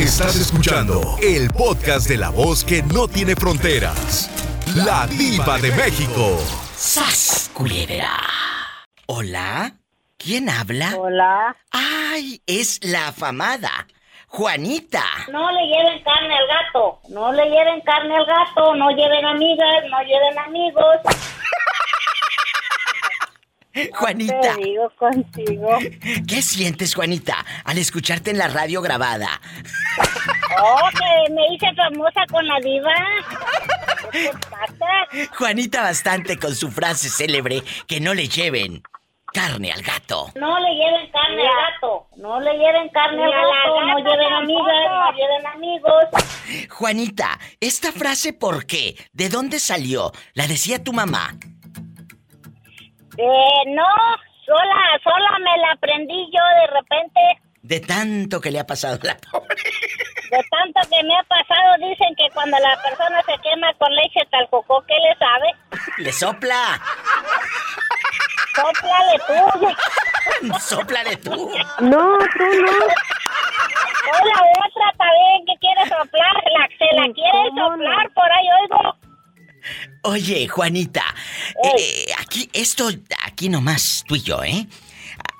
Estás escuchando el podcast de la voz que no tiene fronteras. La diva de México. ¡Sas, culebra! ¿Hola? ¿Quién habla? Hola. ¡Ay! Es la afamada. Juanita. No le lleven carne al gato. No le lleven carne al gato. No lleven amigas. No lleven amigos. Juanita. Te digo contigo. ¿Qué sientes, Juanita, al escucharte en la radio grabada? Oh, que me hice famosa con la diva. Juanita bastante con su frase célebre que no le lleven carne al gato. No le lleven carne al gato. No le lleven carne al gato. No lleven amigas. No lleven amigos. Juanita, ¿esta frase por qué? ¿De dónde salió? ¿La decía tu mamá? Eh, no. Sola, sola me la aprendí yo de repente. De tanto que le ha pasado a la pobre. De tanto que me ha pasado, dicen que cuando la persona se quema con leche talcocó, ¿qué le sabe? ¡Le sopla! Sóplale tú. ¡Sóplale tú! No, tú no. O la otra también que quiere soplar, la, se la quiere soplar, por ahí oigo. Oye, Juanita, eh, aquí, esto, aquí nomás, tú y yo, ¿eh?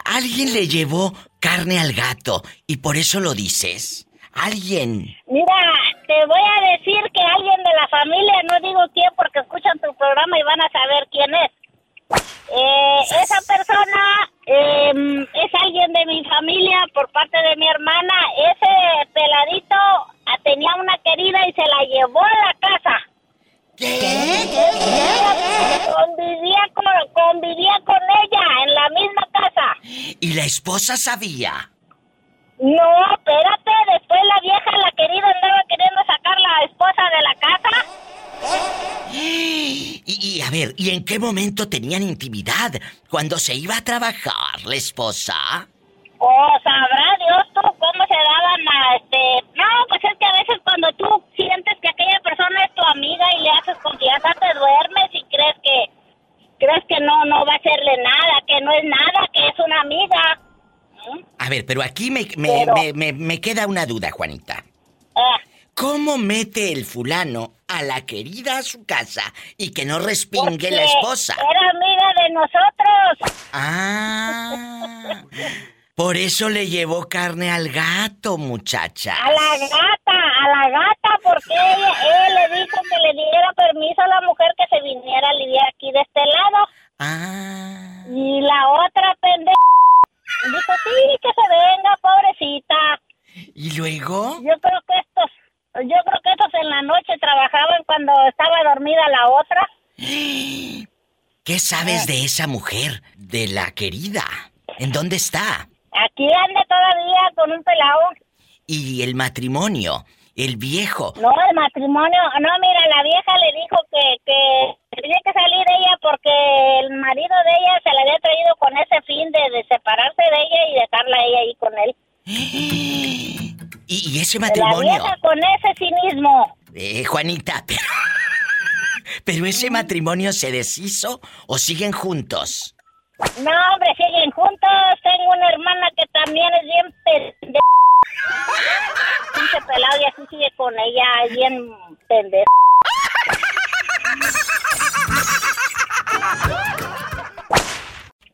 Alguien le llevó carne al gato y por eso lo dices. Alguien. Mira, te voy a decir que alguien de la familia, no digo quién porque escuchan tu programa y van a saber quién es. Eh, esa persona eh, es alguien de mi familia por parte de mi hermana. Ese peladito tenía una querida y se la llevó a la casa. Convivía con, convivía con ella en la misma casa. Y la esposa sabía. No, espérate, después la vieja, la querida, andaba queriendo sacar la esposa de la casa. Y, y, a ver, ¿y en qué momento tenían intimidad? ¿Cuando se iba a trabajar la esposa? Oh, sabrá Dios tú cómo se daban a este... No, pues es que a veces cuando tú sientes que aquella persona es tu amiga y le haces confianza, te duermes y crees que... Crees que no, no va a hacerle nada, que no es nada, que es una amiga. ¿Mm? A ver, pero aquí me, me, Pero- me, me- me queda una duda, Juanita. Ah, ¿Cómo mete el fulano a la querida a su casa y que no respingue porque la esposa? Era amiga de nosotros. Ah. Por eso le llevó carne al gato, muchacha. A la gata, a la gata, porque ella- él le dijo que le diera permiso a la mujer que se viniera a lidiar aquí de este lado. Ah. Y la otra pendeja dijo, sí, que se venga, pobrecita. ¿Y luego? Yo creo que estos, yo creo que estos en la noche trabajaban cuando estaba dormida la otra. ¿Qué sabes de esa mujer, de la querida? ¿En dónde está? Aquí anda todavía con un pelado. ¿Y el matrimonio? ¿El viejo? No, el matrimonio, no, mira, la vieja le dijo que, que tenía que salir ella porque el marido de ella se la había traído con ese fin de, de separarse de ella y dejarla ella ahí con él. ¿Y, y ese La matrimonio? vieja con ese cinismo. Eh, Juanita, pero... ¿Pero ese matrimonio se deshizo o siguen juntos? No, hombre, siguen juntos. Tengo una hermana que también es bien pendeja. Pinche pelado y así sigue con ella, bien pendeja.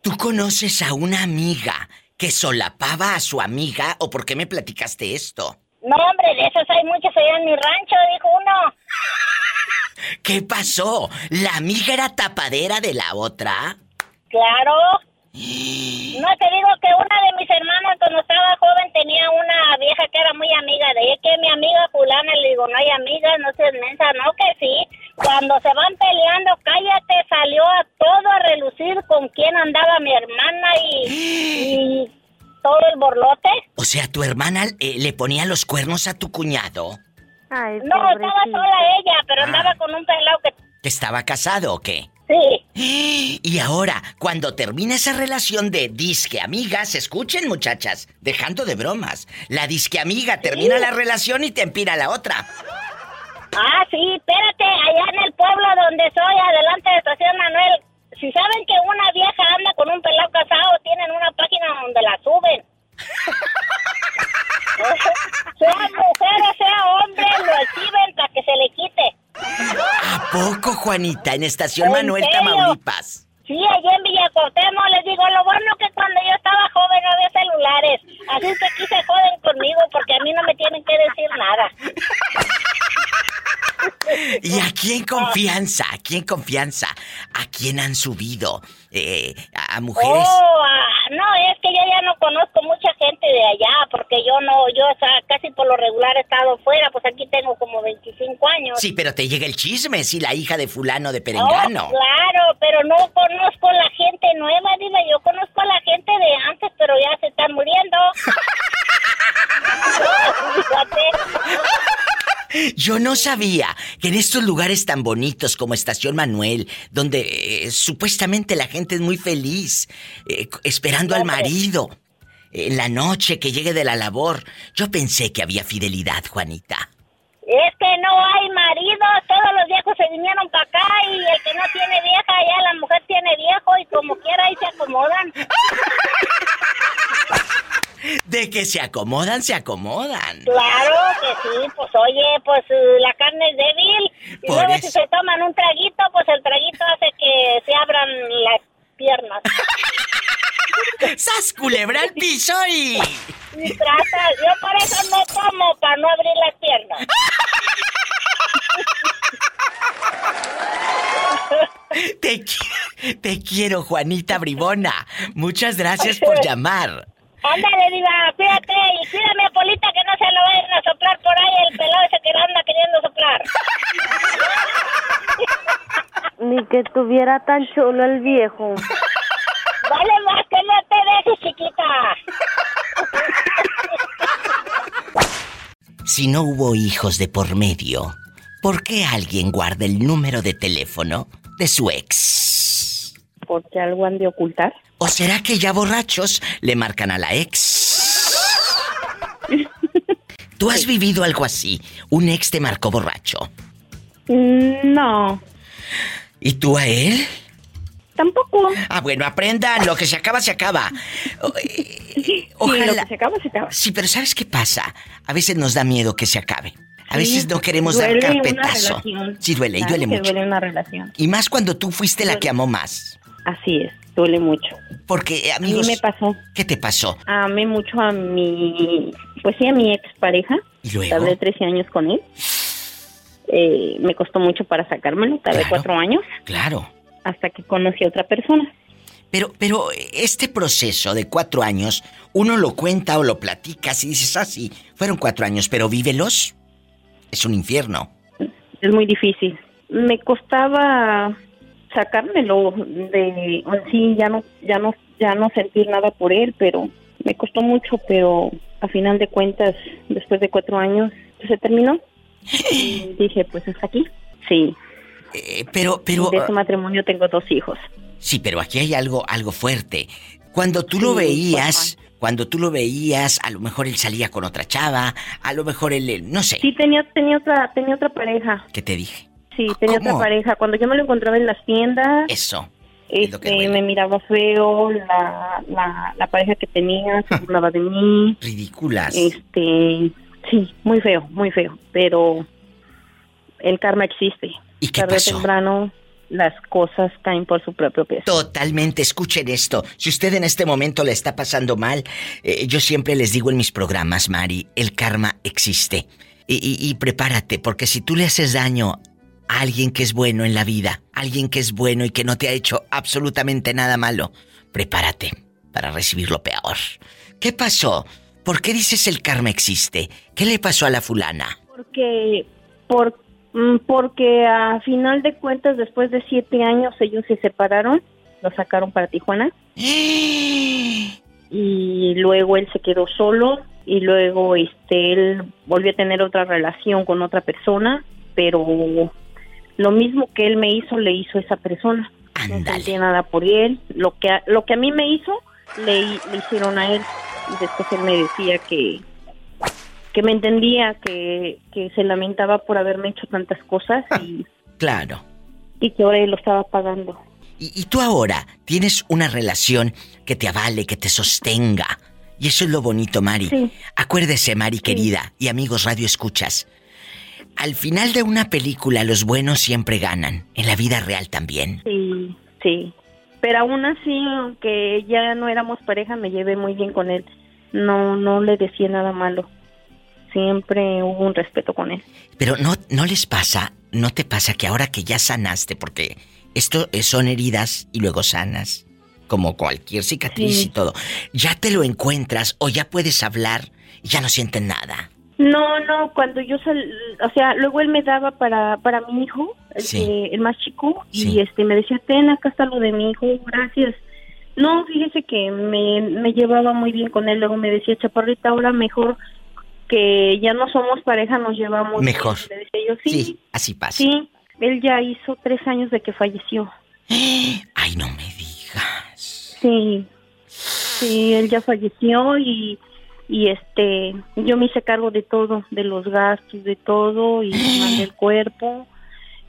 ¿Tú conoces a una amiga que solapaba a su amiga o por qué me platicaste esto? No, hombre, de esos hay muchos allá en mi rancho, dijo uno. ¿Qué pasó? ¿La amiga era tapadera de la otra? Claro. No te digo que una de mis hermanas cuando estaba joven tenía una vieja que era muy amiga de ella, que es mi amiga fulana, le digo, no hay amigas, no seas mensa, no que sí. Cuando se van peleando, cállate, salió a todo a relucir con quién andaba mi hermana y, y todo el borlote. O sea, tu hermana eh, le ponía los cuernos a tu cuñado. Ay, No, estaba sola ella, pero andaba con un pelado ¿Que estaba casado o qué? Sí. Y ahora, cuando termina esa relación de disque amigas, escuchen muchachas, dejando de bromas, la disque amiga termina la relación y te empira la otra. Ah, sí, espérate, allá en el pueblo donde soy, adelante de Estación Manuel, si saben que una vieja anda con un pelado casado, tienen una página donde la suben. sea mujer o sea hombre, lo exhiben para que se le quite. Sean poco, Juanita? En Estación ¿En Manuel, serio? Tamaulipas. Sí, allí en Villacortemo les digo, lo bueno que cuando yo estaba joven no había celulares. Así que aquí se joden conmigo porque a mí no me tienen que decir nada. ¿Y aquí en confianza? ¿Aquí en confianza? ¿A quién han subido? Eh, ¿A mujeres? Oh, ah, no, es que yo ya no conozco mucha gente de allá porque yo no, yo o sea, casi por lo regular he estado fuera, pues aquí tengo como 25 años. Sí, pero te llega el chisme, si la hija de fulano de Oh, Perengano. claro, pero no conozco la gente nueva, dime, yo conozco a la gente de antes, pero ya se están muriendo. Yo no sabía que en estos lugares tan bonitos como Estación Manuel, donde eh, supuestamente la gente es muy feliz, eh, esperando al marido, en la noche que llegue de la labor, yo pensé que había fidelidad, Juanita. Es que no hay maridos, todos los viejos se vinieron para acá y el que no tiene vieja, ya la mujer tiene viejo y como quiera ahí se acomodan. De que se acomodan, se acomodan. Claro que sí, pues oye, pues la carne es débil y Por luego eso. si se toman un traguito, pues el traguito hace que se abran las piernas. ¡Sas culebra al piso y... Y trata, yo por eso no tomo, para no abrir las piernas. Te, te quiero, Juanita Bribona. Muchas gracias por llamar. Ándale, diva, cuídate y cuídame a Polita que no se lo vayan a soplar por ahí el pelado ese que anda queriendo soplar. Ni que tuviera tan chulo el viejo. Vale más que no te dejes, chiquita. Si no hubo hijos de por medio, ¿por qué alguien guarda el número de teléfono de su ex? Porque algo han de ocultar. ¿O será que ya borrachos le marcan a la ex? ¿Tú has vivido algo así? Un ex te marcó borracho. Mm, No, ¿Y tú a él? tampoco. Ah, bueno, aprendan, lo que se acaba, se acaba. Eh, Sí, Ojalá. lo que se acaba, se acaba. Sí, pero ¿sabes qué pasa? A veces nos da miedo que se acabe. A Sí, veces no queremos dar una carpetazo. relación. Sí, duele, y duele mucho. duele una relación. Y más cuando tú fuiste la que amó más. Así es, duele mucho. Porque, eh, A amigos, mí me pasó. ¿qué te pasó? Amé mucho a mi, pues sí, a mi expareja. ¿Y luego? Tardé 13 años con él. Eh, me costó mucho para sacármelo, tardé Claro. cuatro años Claro. hasta que conocí a otra persona. Pero, pero este proceso de cuatro años, uno lo cuenta o lo platicas y dices, ah, sí, fueron cuatro años, pero vívelos. Es un infierno. Es muy difícil. Me costaba sacármelo de en sí ya no ya no ya no sentir nada por él, pero me costó mucho, pero a final de cuentas después de cuatro años pues, se terminó. Y dije pues hasta aquí. Sí. Eh, pero, pero, de ese matrimonio tengo dos hijos. sí, pero aquí hay algo, algo fuerte. Cuando tú lo Sí, veías, cuando tú lo veías, a lo mejor él salía con otra chava, a lo mejor él, él- no sé, Sí tenía tenía otra tenía otra pareja. ¿qué te dije? Sí, tenía ¿Cómo? otra pareja. Cuando yo me lo encontraba en las tiendas, Eso. este, me miraba feo, la, la, la pareja que tenía se burlaba de mí. Ridículas. Este, sí, muy feo, muy feo, pero el karma existe. ¿Y qué Tarde o pasó? temprano las cosas caen por su propio peso. Totalmente, escuchen esto. Si usted en este momento le está pasando mal, eh, yo siempre les digo en mis programas, Mari, el karma existe. Y, y- y prepárate, porque si tú le haces daño alguien que es bueno en la vida, alguien que es bueno y que no te ha hecho absolutamente nada malo, prepárate para recibir lo peor. ¿Qué pasó? ¿Por qué dices el karma existe? ¿Qué le pasó a la fulana? Porque, por, mm, porque a final de cuentas, después de siete años, ellos se separaron, lo sacaron para Tijuana y luego él se quedó solo y luego este él volvió a tener otra relación con otra persona, pero lo mismo que él me hizo le hizo esa persona. No Ándale. sentía nada por él, lo que a, lo que a mí me hizo le, le hicieron a él y después él me decía que que me entendía, que, que se lamentaba por haberme hecho tantas cosas y, Claro. y que ahora él lo estaba pagando. Y, y tú ahora tienes una relación que te avale, que te sostenga. Y eso es lo bonito, Mari. Sí. Acuérdese, Mari querida, y amigos Radio Escuchas. Al final de una película los buenos siempre ganan, en la vida real también. Sí, sí. Pero aún así, aunque ya no éramos pareja, me llevé muy bien con él. No, no le decía nada malo. Siempre hubo un respeto con él. Pero no, no les pasa, no te pasa que ahora que ya sanaste, porque esto son heridas y luego sanas, como cualquier cicatriz y todo, ya te lo encuentras o ya puedes hablar y ya no sienten nada. No, no, cuando yo sal, o sea, luego él me daba para, para mi hijo, el, el más chico, y este me decía, ten, acá está lo de mi hijo, gracias. No, fíjese que me, me llevaba muy bien con él, luego me decía, chaparrita, ahora mejor que ya no somos pareja, nos llevamos mejor. Le decía yo, sí, sí, así pasa. Sí, él ya hizo tres años de que falleció. Ay, no me digas. Sí, sí, él ya falleció y y este yo me hice cargo de todo de los gastos de todo y del cuerpo.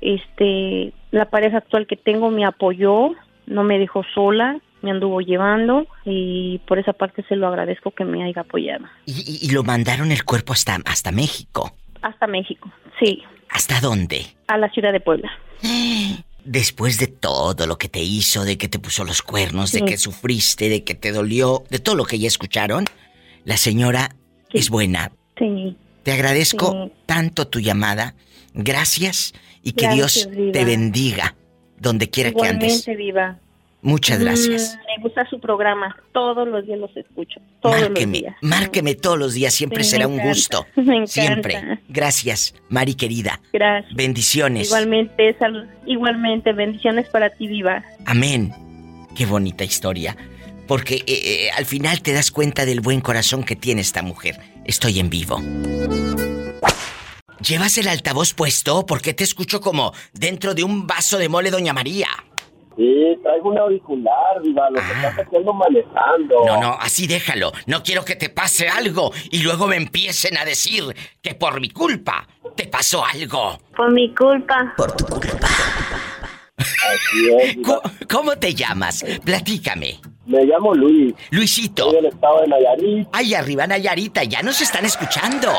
Este la pareja actual que tengo me apoyó no me dejó sola me anduvo llevando y por esa parte se lo agradezco que me haya apoyado. Y, y lo mandaron el cuerpo hasta hasta México. Hasta México sí. Hasta dónde a la ciudad de Puebla. Después de todo lo que te hizo, de que te puso los cuernos, de que sufriste, de que te dolió, de todo lo que ya escucharon, la señora es buena. Sí. Te agradezco tanto tu llamada. Gracias y que Dios te bendiga donde quiera que andes. viva. Muchas gracias. Mm, me gusta su programa. Todos los días los escucho. Todos márqueme, los días. Márqueme todos los días. Siempre será un gusto. Me Siempre. Gracias, Mari querida. Gracias. Bendiciones. Igualmente, salud. Igualmente, bendiciones para ti, viva. Amén. Qué bonita historia. Porque eh, eh, al final te das cuenta del buen corazón que tiene esta mujer. Estoy en vivo. ¿Llevas el altavoz puesto? ¿Por qué te escucho como dentro de un vaso de mole, Doña María? Sí, traigo un auricular, Viva, lo que ah. estás haciendo manejando. No, no, así déjalo. No quiero que te pase algo y luego me empiecen a decir que por mi culpa te pasó algo. Por mi culpa. Por tu culpa. Así es, ¿Cómo te llamas? Platícame. Me llamo Luis. Luisito. Soy del estado de Nayarit. Ay, arriba Nayarita, ya nos están escuchando.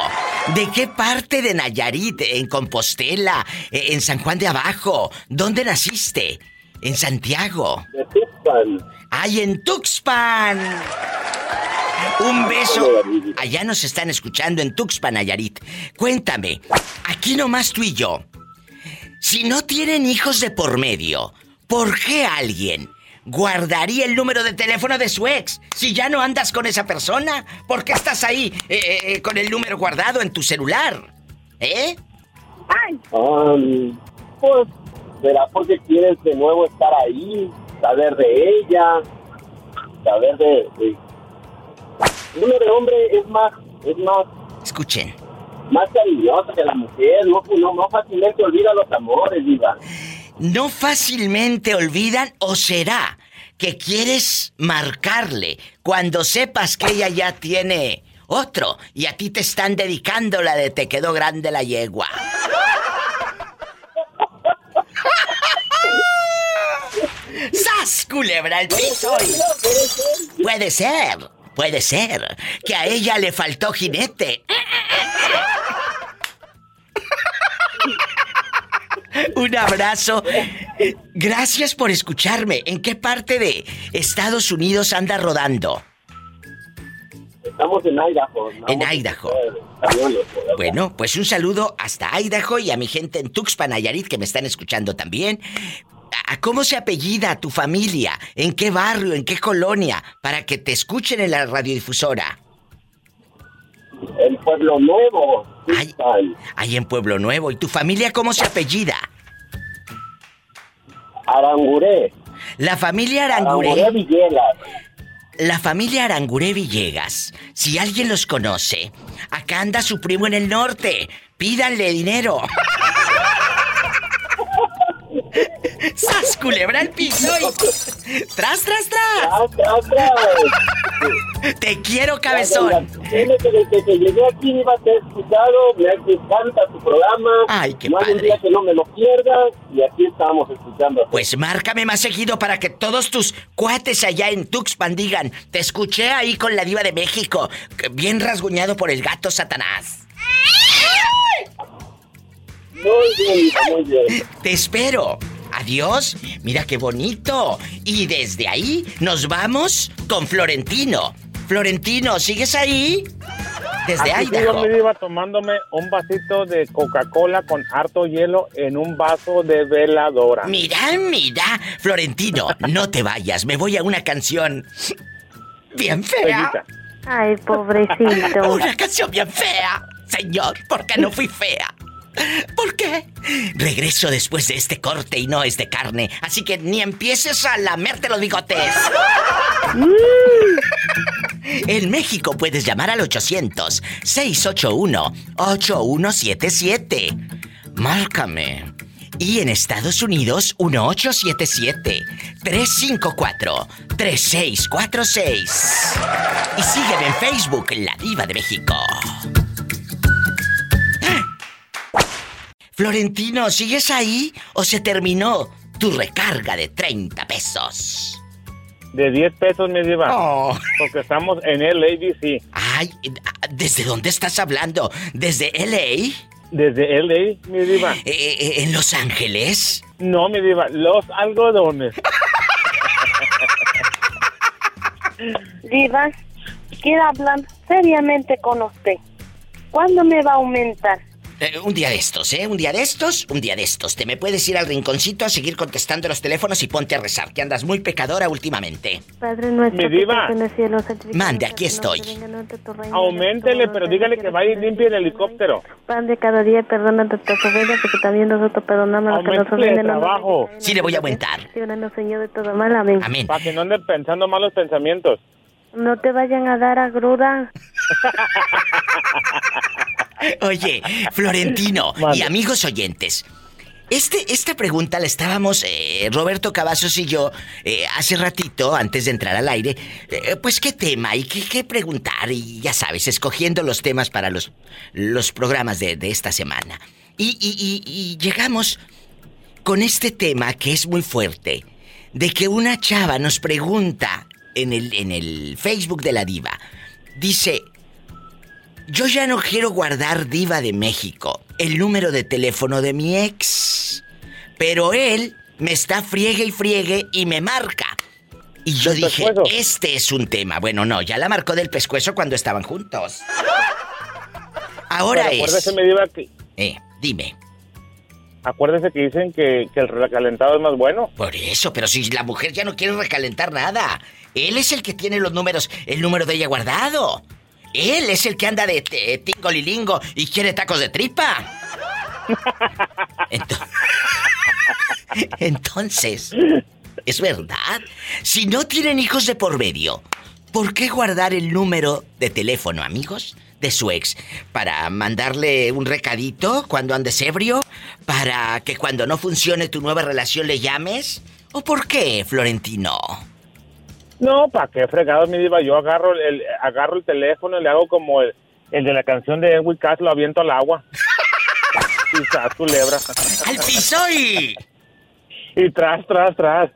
¿De qué parte de Nayarit? ¿En Compostela? ¿E-, ¿En San Juan de Abajo? ¿Dónde naciste? ¿En Santiago? De Tuxpan. ¡Ay, en Tuxpan! Un beso. Allá nos están escuchando en Tuxpan, Nayarit. Cuéntame, aquí nomás tú y yo. Si no tienen hijos de por medio, ¿por qué alguien guardaría el número de teléfono de su ex. Si ya no andas con esa persona, ¿por qué estás ahí eh, eh, eh, con el número guardado en tu celular? ¿Eh? Ay. Um, pues, será porque quieres de nuevo estar ahí, saber de ella, saber de... El número de hombre es más, es más... Escuchen. Más cariñoso que la mujer, no, no, no fácilmente olvida los amores, diva no fácilmente olvidan o será que quieres marcarle cuando sepas que ella ya tiene otro y a ti te están dedicando la de te quedó grande la yegua. ¡Sas, culebra el piso! Puede ser, puede ser que a ella le faltó jinete. Un abrazo. Gracias por escucharme. ¿En qué parte de Estados Unidos anda rodando? Estamos en Idaho. En Idaho. Bueno, pues un saludo hasta Idaho y a mi gente en Tuxpan, Nayarit, que me están escuchando también. ¿A cómo se apellida tu familia? ¿En qué barrio? ¿En qué colonia? Para que te escuchen en la radiodifusora. En Pueblo Nuevo. Ahí en Pueblo Nuevo. ¿Y tu familia cómo se apellida? Aranguré. La familia Aranguré. Aranguré Villegas. La familia Aranguré Villegas. Si alguien los conoce, acá anda su primo en el norte. Pídanle dinero. ¡Sas, culebra el piso! ¡Tras, tras, tras! ¡Tras, tras, Te quiero, cabezón. Desde que, que llegué aquí iba a ser escuchado, me encanta tu programa. Ay, qué no padre. un día que no me lo pierdas y aquí estamos escuchando. Pues márcame más seguido para que todos tus cuates allá en Tuxpan digan, te escuché ahí con la diva de México, bien rasguñado por el gato Satanás. Muy bien, muy bien. Te espero. Adiós. Mira qué bonito. Y desde ahí nos vamos con Florentino. Florentino, ¿sigues ahí? Desde sigo, Idaho. mi diva, tomándome un vasito de Coca-Cola con harto hielo en un vaso de veladora. Mira, mira. Florentino, no te vayas. Me voy a una canción bien fea. Bellita. Ay, pobrecito. Una canción bien fea. Señor, ¿por qué no fui fea? ¿Por qué? Regreso después de este corte y no es de carne, así que ni empieces a lamerte los bigotes. En México puedes llamar al 800-681-8177. Márcame. Y en Estados Unidos, 1877-354-3646. Y sígueme en Facebook, La Diva de México. Florentino, ¿sigues ahí o se terminó tu recarga de 30 pesos? De 10 pesos, mi diva. Oh. Porque estamos en el ABC. Ay, ¿desde dónde estás hablando? ¿Desde LA? Desde LA, mi diva. Eh, eh, ¿En Los Ángeles? No, mi diva, los algodones. Diva, quiero hablar seriamente con usted. ¿Cuándo me va a aumentar? Eh, un día de estos, ¿eh? Un día de estos, un día de estos. Te me puedes ir al rinconcito a seguir contestando los teléfonos y ponte a rezar, que andas muy pecadora últimamente. Padre nuestro Mi que diva. estás en el cielo, santificado Mande, aquí estoy. Auméntele, pero dígale que vaya y limpie el helicóptero. Pan de cada día, perdona nuestras ofensas, porque también nosotros perdonamos a los que nos ofenden. trabajo. Sí, le voy a aumentar. Señor, de todo mal. Amén. Amén. Para que no anden pensando malos pensamientos. No te vayan a dar a gruda. Oye, Florentino y amigos oyentes. Este, esta pregunta la estábamos, eh, Roberto Cavazos y yo, eh, hace ratito, antes de entrar al aire, eh, pues qué tema y qué, qué preguntar, y ya sabes, escogiendo los temas para los, los programas de, de esta semana. Y, y- y- y llegamos con este tema que es muy fuerte, de que una chava nos pregunta en el, en el Facebook de la diva, dice, yo ya no quiero guardar diva de México, el número de teléfono de mi ex, pero él me está friegue y friegue y me marca. Y yo ¿Del dije, pescuezo? este es un tema. Bueno, no, ya la marcó del pescuezo cuando estaban juntos. Ahora Pero es... acuérdese, mi diva, que, Eh, dime. acuérdese que dicen que, que el recalentado es más bueno. Por eso, pero si la mujer ya no quiere recalentar nada. Él es el que tiene los números, el número de ella guardado. Él es el que anda de tingolilingo y quiere tacos de tripa. Ento- Entonces, es verdad. Si no tienen hijos de por medio, ¿por qué guardar el número de teléfono, amigos? De su ex, para mandarle un recadito cuando andes ebrio, para que cuando no funcione tu nueva relación le llames, ¿o por qué, Florentino? No, ¿para qué fregados, mi diva? Yo agarro el, agarro el teléfono y le hago como el, el de la canción de Edwin Cass, lo aviento al agua. y tras, culebra. ¡Al piso y! Y tras, tras, tras.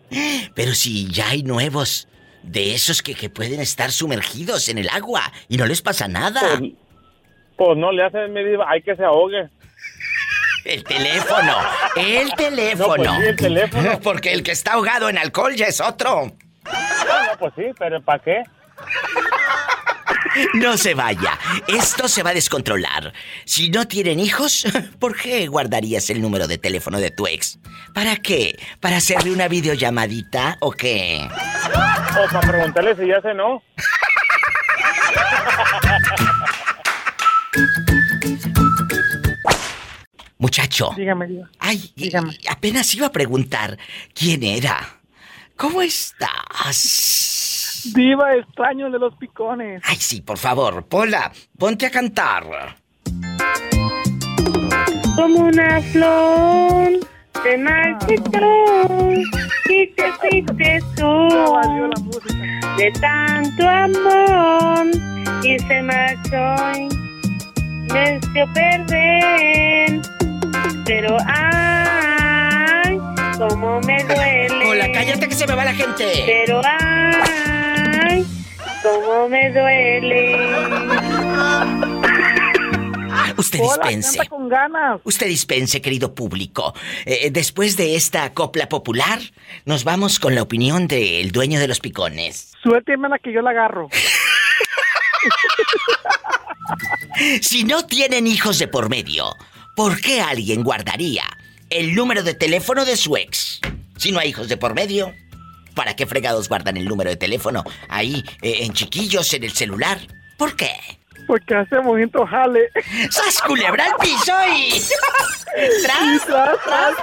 Pero si ya hay nuevos de esos que, que pueden estar sumergidos en el agua y no les pasa nada. Pues, pues no le hacen, mi diva, hay que se ahogue. El teléfono, el teléfono. No, pues sí, el teléfono. Porque el que está ahogado en alcohol ya es otro. No, pues sí, pero ¿para qué? No se vaya. Esto se va a descontrolar. Si no tienen hijos, ¿por qué guardarías el número de teléfono de tu ex? ¿Para qué? ¿Para hacerle una videollamadita o qué? O para preguntarle si ya cenó. Muchacho. Dígame, Diva. Ay, Dígame. apenas iba a preguntar quién era. ¿Cómo estás? Diva, extraño de los picones. Ay, sí, por favor, Pola, ponte a cantar. Como una flor te marchitó y te fuiste tú Valió la música. de tanto amor y se marchó y me dio perder. Pero ay, cómo me duele. Hola, cállate que se me va la gente. Pero ay, cómo me duele. Usted Hola, dispense. canta con ganas. Usted dispense, querido público. Eh, después de esta copla popular, nos vamos con la opinión del dueño de los picones. Suélteme la que yo la agarro. Si no tienen hijos de por medio, ¿por qué alguien guardaría el número de teléfono de su ex? Si no hay hijos de por medio, ¿para qué fregados guardan el número de teléfono ahí eh, en chiquillos en el celular? ¿Por qué? Porque hace bonito jale. ¡Sas culebra al piso y... ¡Tras, tras, tras,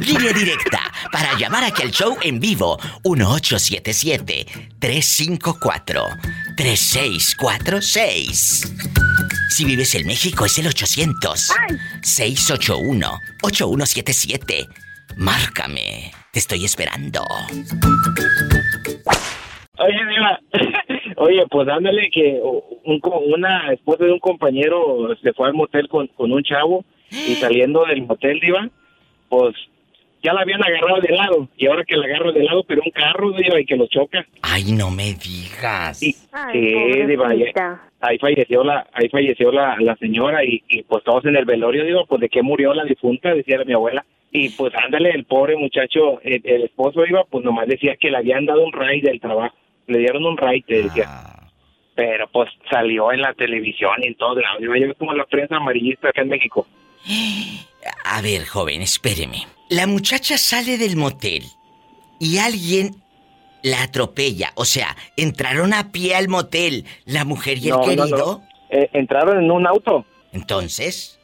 Línea directa para llamar aquí al show en vivo 1877-354-3646. Si vives en México es el 800-681-8177. Márcame, te estoy esperando. Oye, Diva, oye, pues ándale que un co- una esposa de un compañero se fue al motel con, con un chavo y saliendo del motel, Diva, pues ya la habían agarrado de lado y ahora que la agarro de lado, pero un carro, Diva, y que lo choca. Ay, no me digas. Sí, sí, Diva, ahí, ahí falleció la ahí falleció la, la señora y, y pues todos en el velorio, digo, pues de qué murió la difunta, decía mi abuela. Y pues ándale, el pobre muchacho, el, el esposo iba, pues nomás decía que le habían dado un ray del trabajo. Le dieron un ray, te decía. Ah. Pero pues salió en la televisión y en todos lados. Iba yo como la prensa amarillista acá en México. A ver, joven, espéreme. La muchacha sale del motel y alguien la atropella. O sea, entraron a pie al motel la mujer y el No, no, querido. no. Eh, entraron en un auto. Entonces,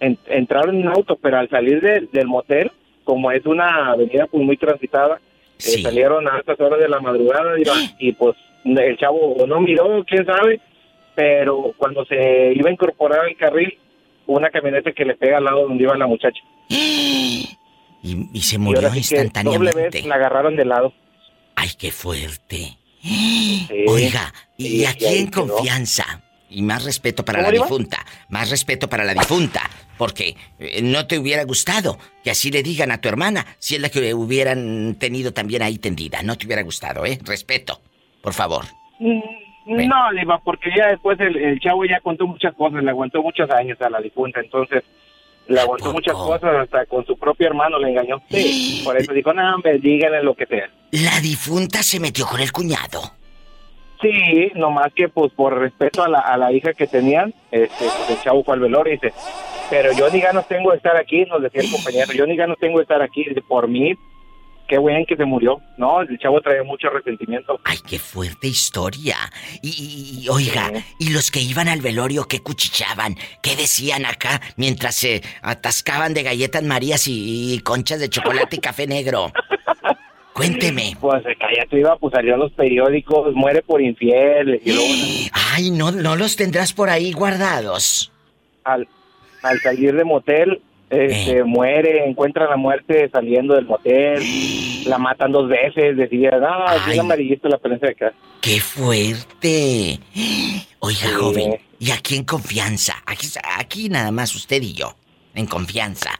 En- entraron en un auto, pero al salir de- del motel, como es una avenida pues muy transitada, eh, salieron a estas horas de la madrugada y, y, pues el chavo no miró, quién sabe, pero cuando se iba a incorporar al carril, una camioneta que le pega al lado donde iba la muchacha. y, y se murió doble instantáneamente. vez la agarraron de lado. Ay, qué fuerte. Sí. Oiga, y Sí, aquí en confianza. Y más respeto para ¿Cómo la difunta. Más respeto para la difunta. Porque eh, no te hubiera gustado que así le digan a tu hermana si es la que hubieran tenido también ahí tendida. No te hubiera gustado, ¿eh? Respeto. Por favor. Mm, No, Diva, porque ya después el, el chavo ya contó muchas cosas, le aguantó muchos años a la difunta, entonces le ¿A aguantó poco? muchas cosas, hasta con su propio hermano le engañó. Sí, por eso dijo, no, hombre, díganle lo que sea. La difunta se metió con el cuñado. Sí, nomás que pues por respeto a la, a la hija que tenían, este, pues, el chavo fue al velorio y dice, pero yo ni ganas tengo de estar aquí, nos decía el compañero, yo ni ganas tengo de estar aquí, por mí, qué bien que se murió. No, el chavo traía mucho resentimiento. Ay, qué fuerte historia. Y, y- y, oiga, ¿y los que iban al velorio qué cuchichaban? ¿Qué decían acá mientras se atascaban de galletas marías y, y conchas de chocolate y café negro? Cuénteme. Pues eh, cállate, iba, pues salió en los periódicos, muere por infiel, y luego Ay, no, no los tendrás por ahí guardados. al, al salir de motel, este, Eh. muere, encuentra la muerte saliendo del motel, la matan dos veces, decía, no, es amarillista la prensa de acá. ¡Qué fuerte! Oiga, Sí. joven, y aquí en confianza, aquí, aquí nada más usted y yo, en confianza.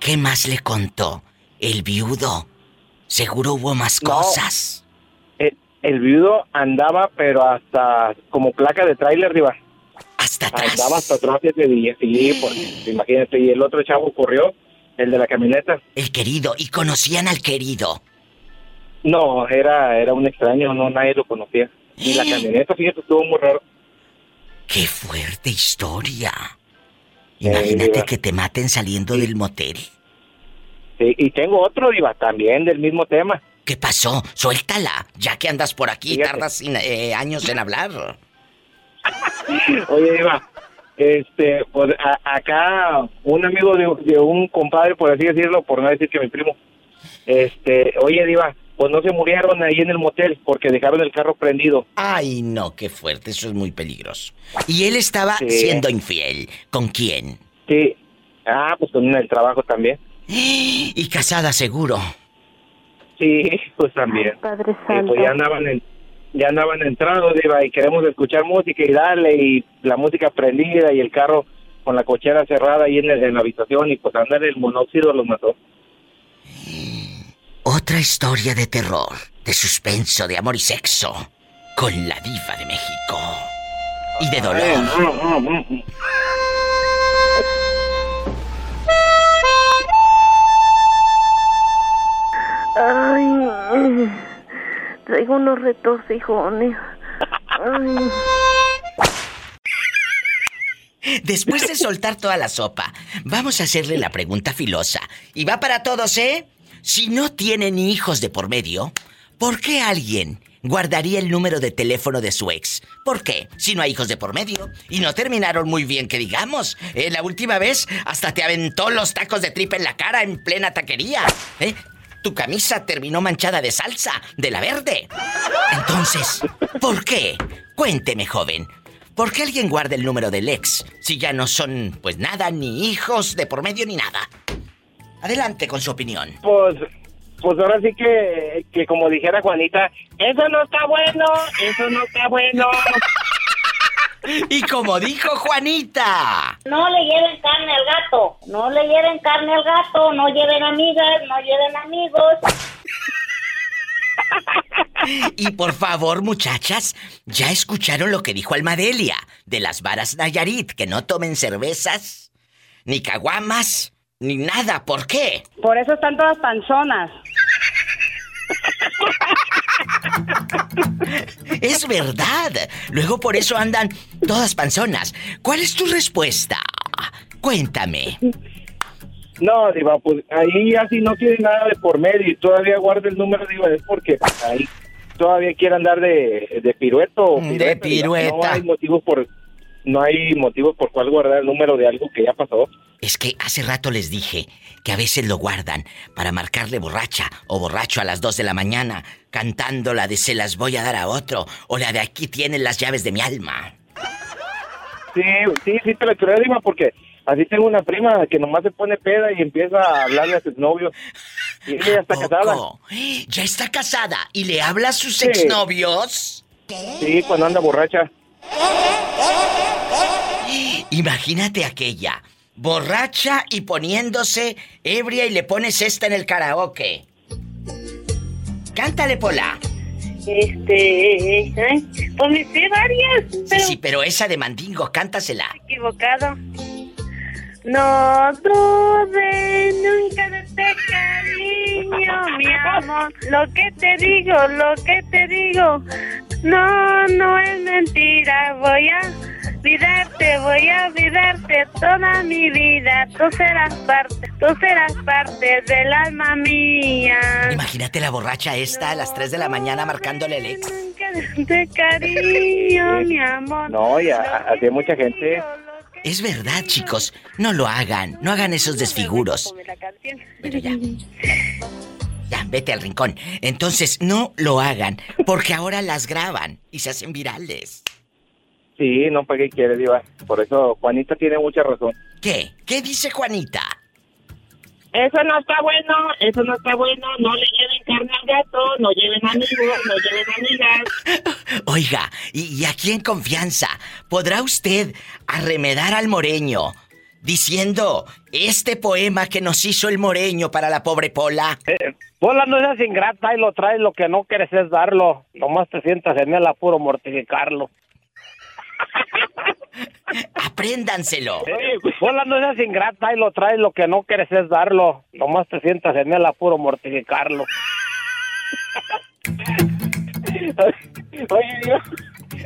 ¿Qué más le contó el viudo? Seguro hubo más No. cosas. El, el viudo andaba, pero hasta como placa de tráiler, arriba. Hasta atrás. Andaba hasta atrás ese día, sí, porque, imagínate, y el otro chavo corrió, el de la camioneta. El querido, y conocían al querido. No, era, era un extraño, no, nadie lo conocía. Y la camioneta, fíjate, estuvo muy raro. ¡Qué fuerte historia! Imagínate que te maten saliendo del motel. Sí, y tengo otro, Diva, también del mismo tema. ¿Qué pasó? Suéltala, ya que andas por aquí y tardas eh, años en hablar. Oye, Eva, este, pues a- acá un amigo de, de un compadre, por así decirlo, por no decir que mi primo, este, oye, Diva, pues no se murieron ahí en el motel porque dejaron el carro prendido. Ay, no, qué fuerte, eso es muy peligroso. Y él estaba Sí. siendo infiel. ¿Con quién? Sí. Ah, pues con el trabajo también. Y casada, seguro. Sí, pues también. Padre Y Santo. pues ya andaban en, ya andaban entrados, Diva, y queremos escuchar música y darle, y la música prendida y el carro con la cochera cerrada ahí en, el- en la habitación, y pues andar el monóxido los mató. Otra historia de terror, de suspenso, de amor y sexo. Con la diva de México. y de dolor. Traigo unos retorcijones. Ay. Después de soltar toda la sopa, vamos a hacerle la pregunta filosa. Y va para todos, ¿eh? Si no tienen hijos de por medio, ¿por qué alguien guardaría el número de teléfono de su ex? ¿Por qué? Si no hay hijos de por medio. Y no terminaron muy bien, que digamos. Eh, la última vez hasta te aventó los tacos de tripa en la cara en plena taquería. ¿Eh? Tu camisa terminó manchada de salsa, de la verde. Entonces, ¿por qué? Cuénteme, joven. ¿Por qué alguien guarda el número del ex si ya no son, pues nada, ni hijos de por medio ni nada? Adelante con su opinión. Pues, pues ahora sí que, que como dijera Juanita, eso no está bueno, eso no está bueno. Y como dijo Juanita. No le lleven carne al gato, no le lleven carne al gato, no lleven amigas, no lleven amigos. Y por favor, muchachas, ya escucharon lo que dijo Almadelia de las varas Nayarit, que no tomen cervezas, ni caguamas, ni nada. ¿Por qué? Por eso están todas panzonas. Es verdad. Luego por eso andan todas panzonas. ¿Cuál es tu respuesta? Cuéntame. No, Diva, pues ahí así no tiene nada de por medio y todavía guarda el número, Diva, es porque ahí todavía quiere andar de, de pirueto. De pirueta, Diva. No hay motivos por no hay motivos por cuál guardar el número de algo que ya pasó. Es que hace rato les dije que a veces lo guardan para marcarle borracha o borracho a las 2 de la mañana, cantando la de se las voy a dar a otro o la de aquí tienen las llaves de mi alma. Sí, sí, sí te lo creo, Diva, porque así tengo una prima que nomás se pone peda y empieza a hablarle a sus novios. Y ella ya está casada. Ya está casada y le habla a sus Sí. exnovios. Sí, cuando anda borracha. Imagínate aquella, borracha y poniéndose ebria y le pones esta en el karaoke. Cántale, Pola. Este, ay, pues me sé varias, Sí, pero sí, pero esa de Mandingo, cántasela. equivocado. No dude nunca de este cariño, mi amor. Lo que te digo, lo que te digo, no, no es mentira. Voy a olvidarte, voy a olvidarte toda mi vida. Tú serás parte, tú serás parte del alma mía. Imagínate la borracha esta a las 3 de la mañana marcándole el ex. De cariño, mi amor. No, ya, así hay mucha gente. Es verdad, chicos, no lo hagan, no hagan esos desfiguros. Pero ya. Ya, vete al rincón. Entonces, no lo hagan, porque ahora las graban y se hacen virales. Sí, no, ¿para qué quiere, Diva? Por eso Juanita tiene mucha razón. ¿Qué? ¿Qué dice Juanita? Eso no está bueno, eso no está bueno. No le lleven carne al gato, no lleven amigos, no lleven amigas. Oiga, y, y aquí en confianza, ¿podrá usted arremedar al moreño diciendo este poema que nos hizo el moreño para la pobre Pola? Pola, no seas ingrata y lo traes, lo que no quieres es darlo. Nomás te sientas en el apuro mortificarlo. Apréndanselo. Pola, no seas ingrata y lo traes, lo que no quieres es darlo. Nomás te sientas en el apuro mortificarlo. Oye, Diva,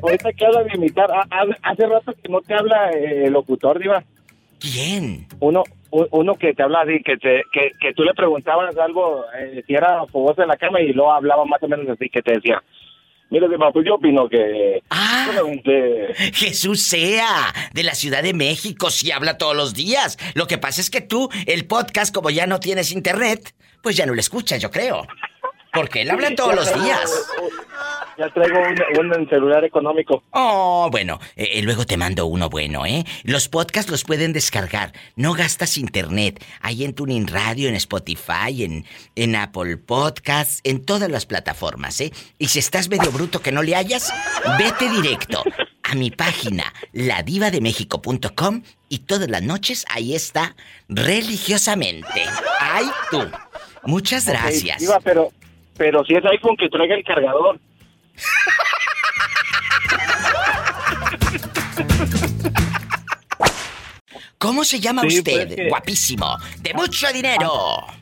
ahorita que habla de imitar, ha- ha- hace rato que no te habla eh, el locutor, Diva. ¿Quién? Uno, uno que te habla así, que, te, que, que tú le preguntabas algo, eh, si era fogoso en la cama y luego hablaba más o menos así, que te decía, mira, pues yo opino que... Ah, Jesús sea, de la Ciudad de México, sí habla todos los días. Lo que pasa es que tú, el podcast, como ya no tienes internet, pues ya no lo escuchas, yo creo. Porque él habla todos los días. Ya traigo un, un celular económico. Oh, bueno, eh, eh, luego te mando uno bueno, ¿eh? Los podcasts los pueden descargar. No gastas internet. Ahí en Tuning Radio, en Spotify, en, en Apple Podcasts, en todas las plataformas, ¿eh? Y si estás medio bruto que no le hayas, vete directo a mi página, ladivademexico.com y todas las noches ahí está, religiosamente. ¡Ay, tú! Muchas gracias. Diva, pero, pero si es iPhone, que traiga el cargador. ¿Cómo se llama pues, usted? Guapísimo. De mucho dinero.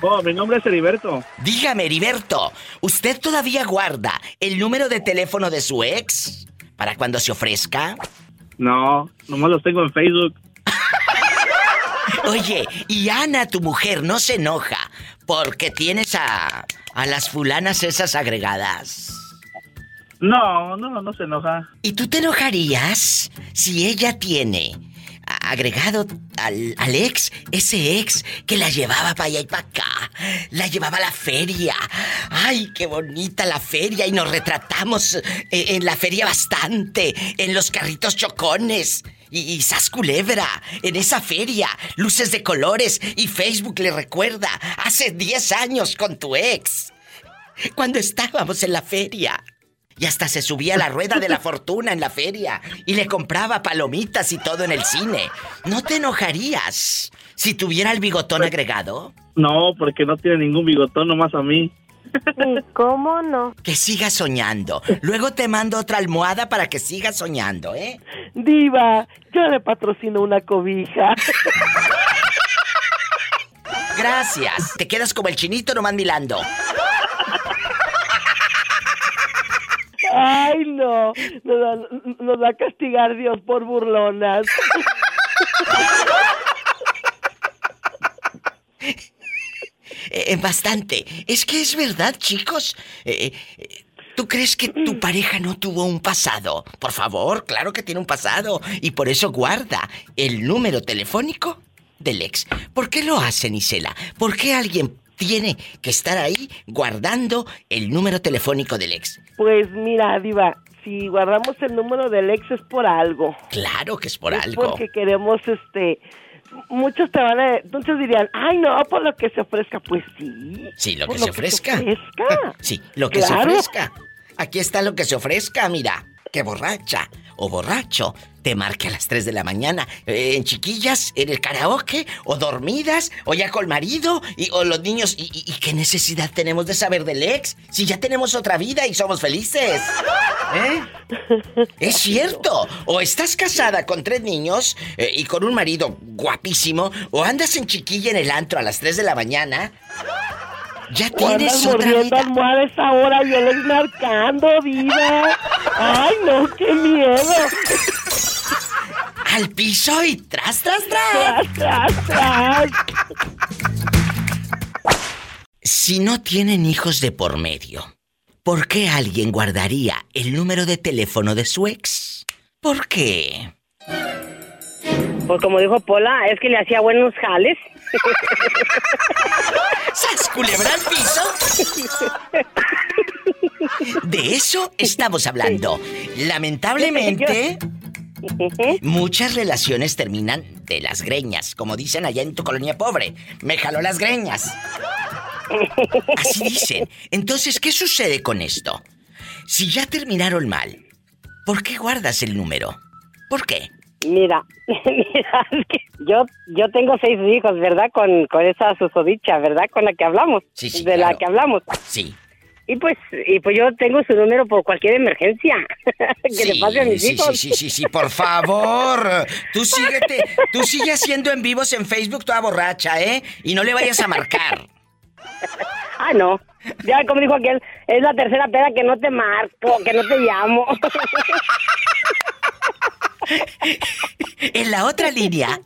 Oh, mi nombre es Heriberto. Dígame, Heriberto, ¿usted todavía guarda el número de teléfono de su ex? Para cuando se ofrezca. No, nomás los tengo en Facebook. Oye, y Ana, tu mujer, no se enoja porque tienes a, a las fulanas esas agregadas. No, no, no se enoja. ¿Y tú te enojarías si ella tiene agregado al, al ex, ese ex que la llevaba para allá y para acá? La llevaba a la feria. ¡Ay, qué bonita la feria! Y nos retratamos eh, en la feria bastante, en los carritos chocones. Y, y sas culebra, en esa feria, luces de colores y Facebook le recuerda hace 10 años con tu ex, cuando estábamos en la feria. Y hasta se subía a la rueda de la fortuna en la feria y le compraba palomitas y todo en el cine. ¿No te enojarías si tuviera el bigotón agregado? No, porque no tiene ningún bigotón, nomás a mí. ¿Cómo no? Que sigas soñando. Luego te mando otra almohada para que sigas soñando, ¿eh? Diva, yo le patrocino una cobija. Gracias. Te quedas como el chinito nomás milando. Ay, no. Nos va, nos va a castigar Dios por burlonas. Eh, bastante. Es que es verdad, chicos. Eh, eh, ¿Tú crees que tu pareja no tuvo un pasado? Por favor, claro que tiene un pasado. Y por eso guarda el número telefónico del ex. ¿Por qué lo hacen, Isela? ¿Por qué alguien tiene que estar ahí guardando el número telefónico del ex? Pues mira, Diva, si guardamos el número del ex es por algo. Claro que es por Es algo. Porque queremos, este. Muchos te van a. Muchos dirían, ay, no, por lo que se ofrezca. Pues sí. Sí, lo que se ofrezca. ofrezca. Sí, lo que Claro. se ofrezca. Aquí está lo que se ofrezca, mira. Que borracha o borracho te marque a las 3 de la mañana eh, en chiquillas, en el karaoke, o dormidas, o ya con marido, y, o los niños. Y, y- y qué necesidad tenemos de saber del ex? Si ya tenemos otra vida y somos felices. ¿Eh? Es cierto. O estás casada con tres niños eh, y con un marido guapísimo, o andas en chiquilla en el antro a las 3 de la mañana. Ya tienes otra mordiendo vida. almohada esa hora y él es marcando, Diva. Ay, no, qué miedo. Al piso y tras, tras, tras. Tras, tras, tras. Si no tienen hijos de por medio, ¿por qué alguien guardaría el número de teléfono de su ex? ¿Por qué? Pues como dijo Pola, es que le hacía buenos jales. ¿Sas culebra De eso estamos hablando. Lamentablemente, muchas relaciones terminan de las greñas, como dicen allá en tu colonia pobre. Me jaló las greñas. Así dicen. Entonces, ¿qué sucede con esto? Si ya terminaron mal, ¿por qué guardas el número? ¿Por qué? Mira, mira, yo, yo tengo seis hijos, ¿verdad? Con, con esa susodicha, ¿verdad? Con la que hablamos. Sí, sí, De la claro. que hablamos. Sí. Y pues, y pues yo tengo su número por cualquier emergencia que sí, le pase a mis sí, hijos. sí, sí, sí, sí, por favor. Tú síguete, tú sigue haciendo en vivos en Facebook toda borracha, ¿eh? Y no le vayas a marcar. Ah, no. Ya como dijo aquel, es la tercera peda que no te marco, que no te llamo. En la otra línea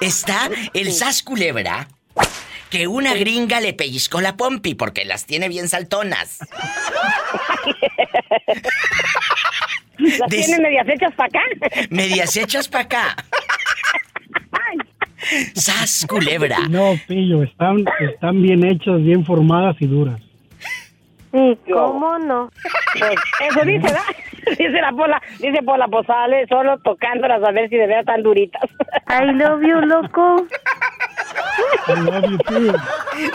está el Sas Culebra, que una gringa le pellizcó la pompi porque las tiene bien saltonas. Las Des- tiene medias hechas para acá. Medias hechas para acá. Sas Culebra. No, pillo, están, están bien hechas, bien formadas y duras. ¿Cómo no? Pues eso dice, ¿verdad? Dice la Pola, dice Pola, pues sale solo tocándolas a ver si de verdad están duritas. I love you, loco.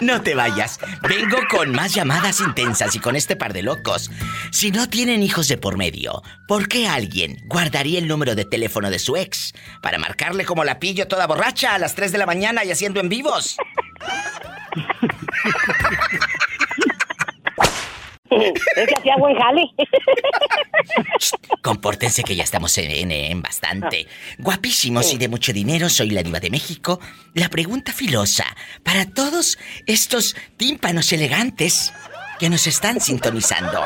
No te vayas. Vengo con más llamadas intensas y con este par de locos. Si no tienen hijos de por medio, ¿por qué alguien guardaría el número de teléfono de su ex para marcarle como la pillo toda borracha a las 3 de la mañana y haciendo en vivos? Es que hacía buen jale. Compórtense que ya estamos en, bastante. Guapísimos y de mucho dinero, soy la diva de México. La pregunta filosa para todos estos tímpanos elegantes que nos están sintonizando.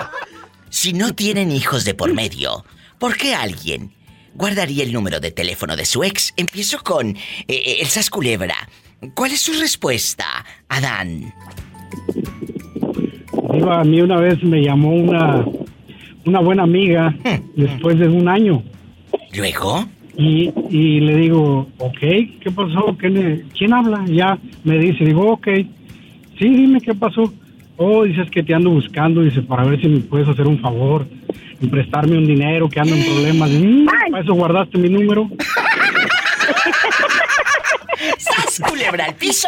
Si no tienen hijos de por medio, ¿por qué alguien guardaría el número de teléfono de su ex? Empiezo con eh, eh, el Sas Culebra. ¿Cuál es su respuesta, Adán? Diva, a mí una vez me llamó una, una buena amiga después de un año. ¿Luego? Y, y le digo, ok, ¿qué pasó? ¿Qué le- ¿Quién habla? Ya me dice, digo, ok. Sí, dime qué pasó. Oh, dices que te ando buscando, dice, para ver si me puedes hacer un favor y prestarme un dinero que ando en problemas. Mm, ¿Para eso guardaste mi número? ¡Sas Culebra al piso!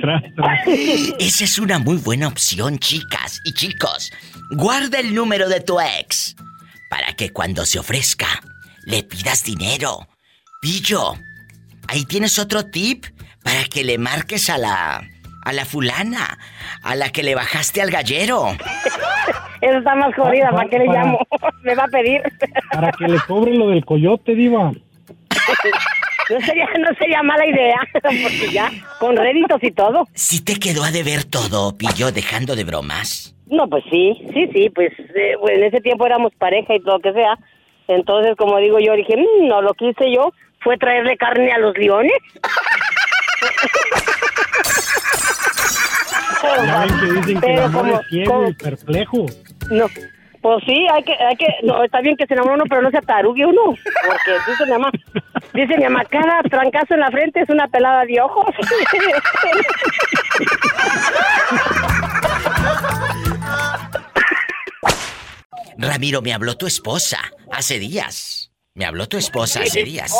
Tras, tras. Esa es una muy buena opción, chicas y chicos. Guarda el número de tu ex para que cuando se ofrezca le pidas dinero. Pillo, ahí tienes otro tip para que le marques a la a la fulana, a la que le bajaste al gallero. Esa está más jodida, ¿para qué le Para- llamo? Me va a pedir. Para que le cobre lo del coyote, Diva. No sería, no sería mala idea, porque ya, con réditos y todo. Si te quedó a deber todo, Pillo, dejando de bromas. No, pues sí, sí, sí, pues eh, pues, en ese tiempo éramos pareja y todo lo que sea. Entonces, como digo yo, dije, "Mm, no, lo que hice yo fue traerle carne a los leones. Ya ven que dicen que el Pero amor como- es ciego como- y perplejo. No, pues sí, hay que, hay que, no, está bien que se enamore uno, pero no se atarugue uno, porque dice mi mamá, dice mi mamá, cada trancazo en la frente es una pelada de ojos. Ramiro, me habló tu esposa hace días. Me habló tu esposa hace días.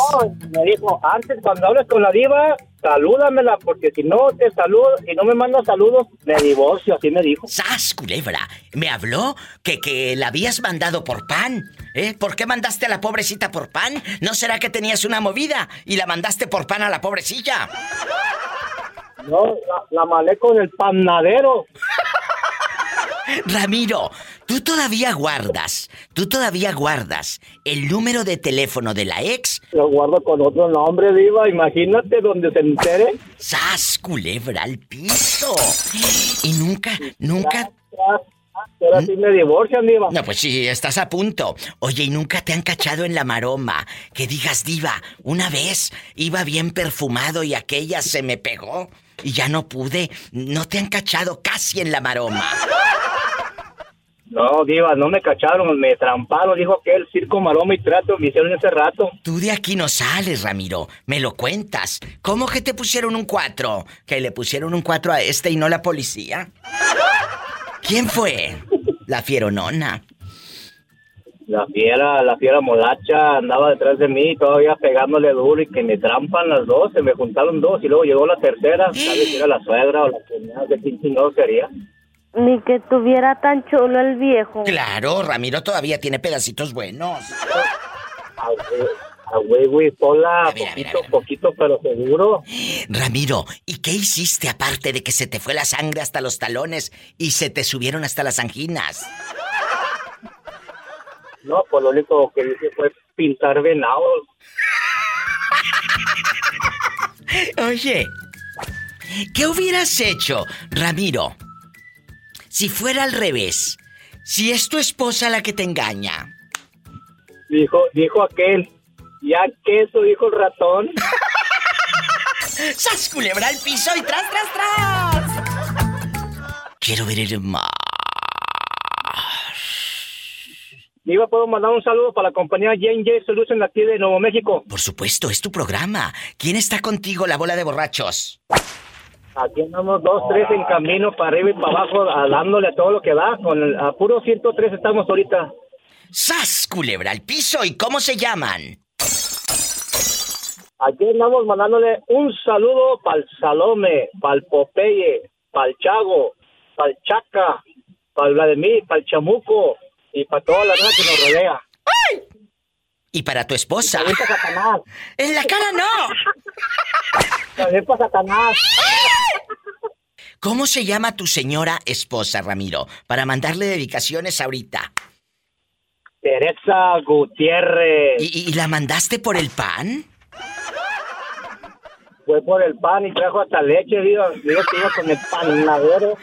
Me dijo, antes cuando hables con la diva, salúdamela, porque si no te saludo y no me mandas saludos, me divorcio, así me dijo. ¡Sas, culebra! Me habló que, que la habías mandado por pan. ¿Eh? ¿Por qué mandaste a la pobrecita por pan? ¿No será que tenías una movida y la mandaste por pan a la pobrecilla? No, la, la malé con el panadero. Ramiro, tú todavía guardas, tú todavía guardas el número de teléfono de la ex. Lo guardo con otro nombre, diva, imagínate donde se entere. ¡Sas, culebra al piso! Y nunca, nunca... Ahora sí me divorcian, diva. No, pues sí, estás a punto. Oye, ¿y nunca te han cachado en la maroma? Que digas, diva, una vez iba bien perfumado y aquella se me pegó y ya no pude. No te han cachado casi en la maroma. No, diva, no me cacharon, me tramparon, dijo que el circo, maroma y trato me hicieron ese rato. Tú de aquí no sales, Ramiro. Me lo cuentas. ¿Cómo que te pusieron un cuatro? ¿Que le pusieron un cuatro a este y no la policía? ¿Quién fue? La fieronona. La fiera, la fiera molacha andaba detrás de mí, todavía pegándole duro y que me trampan las dos, se me juntaron dos y luego llegó la tercera, sabes si era la suegra o la cuñada, de quién no sería. Ni que tuviera tan chulo el viejo. Claro, Ramiro todavía tiene pedacitos buenos. A güey, güey, sola, poquito, poquito, pero seguro. Ramiro, ¿y qué hiciste aparte de que se te fue la sangre hasta los talones y se te subieron hasta las anginas? No, pues lo único que hice fue pintar venados. Oye, ¿qué hubieras hecho, Ramiro? Si fuera al revés, si es tu esposa la que te engaña. Dijo, dijo aquel, ya que eso dijo el ratón. ¡Sas culebra el piso y tras, tras, tras! Quiero ver el mar. Diva, ¿puedo mandar un saludo para la compañía Jane J Solution aquí de Nuevo México? Por supuesto, es tu programa. ¿Quién está contigo, la bola de borrachos? Aquí andamos dos, tres en camino para arriba y para abajo, dándole a todo lo que da. Con el a puro 103 estamos ahorita. ¡Sas culebra al piso! ¿Y cómo se llaman? Aquí andamos mandándole un saludo para el Salome, para el Popeye, para el Chago, para el Chaca, para el Vladimir, para el Chamuco y para toda la raza que nos rodea. Y para tu esposa. Para Satanás. ¡En la cara no! Satanás. ¿Cómo se llama tu señora esposa, Ramiro? Para mandarle dedicaciones ahorita. Teresa Gutiérrez. ¿Y, y la mandaste por el pan? Fue por el pan y trajo hasta leche, digo, digo que iba con el panadero.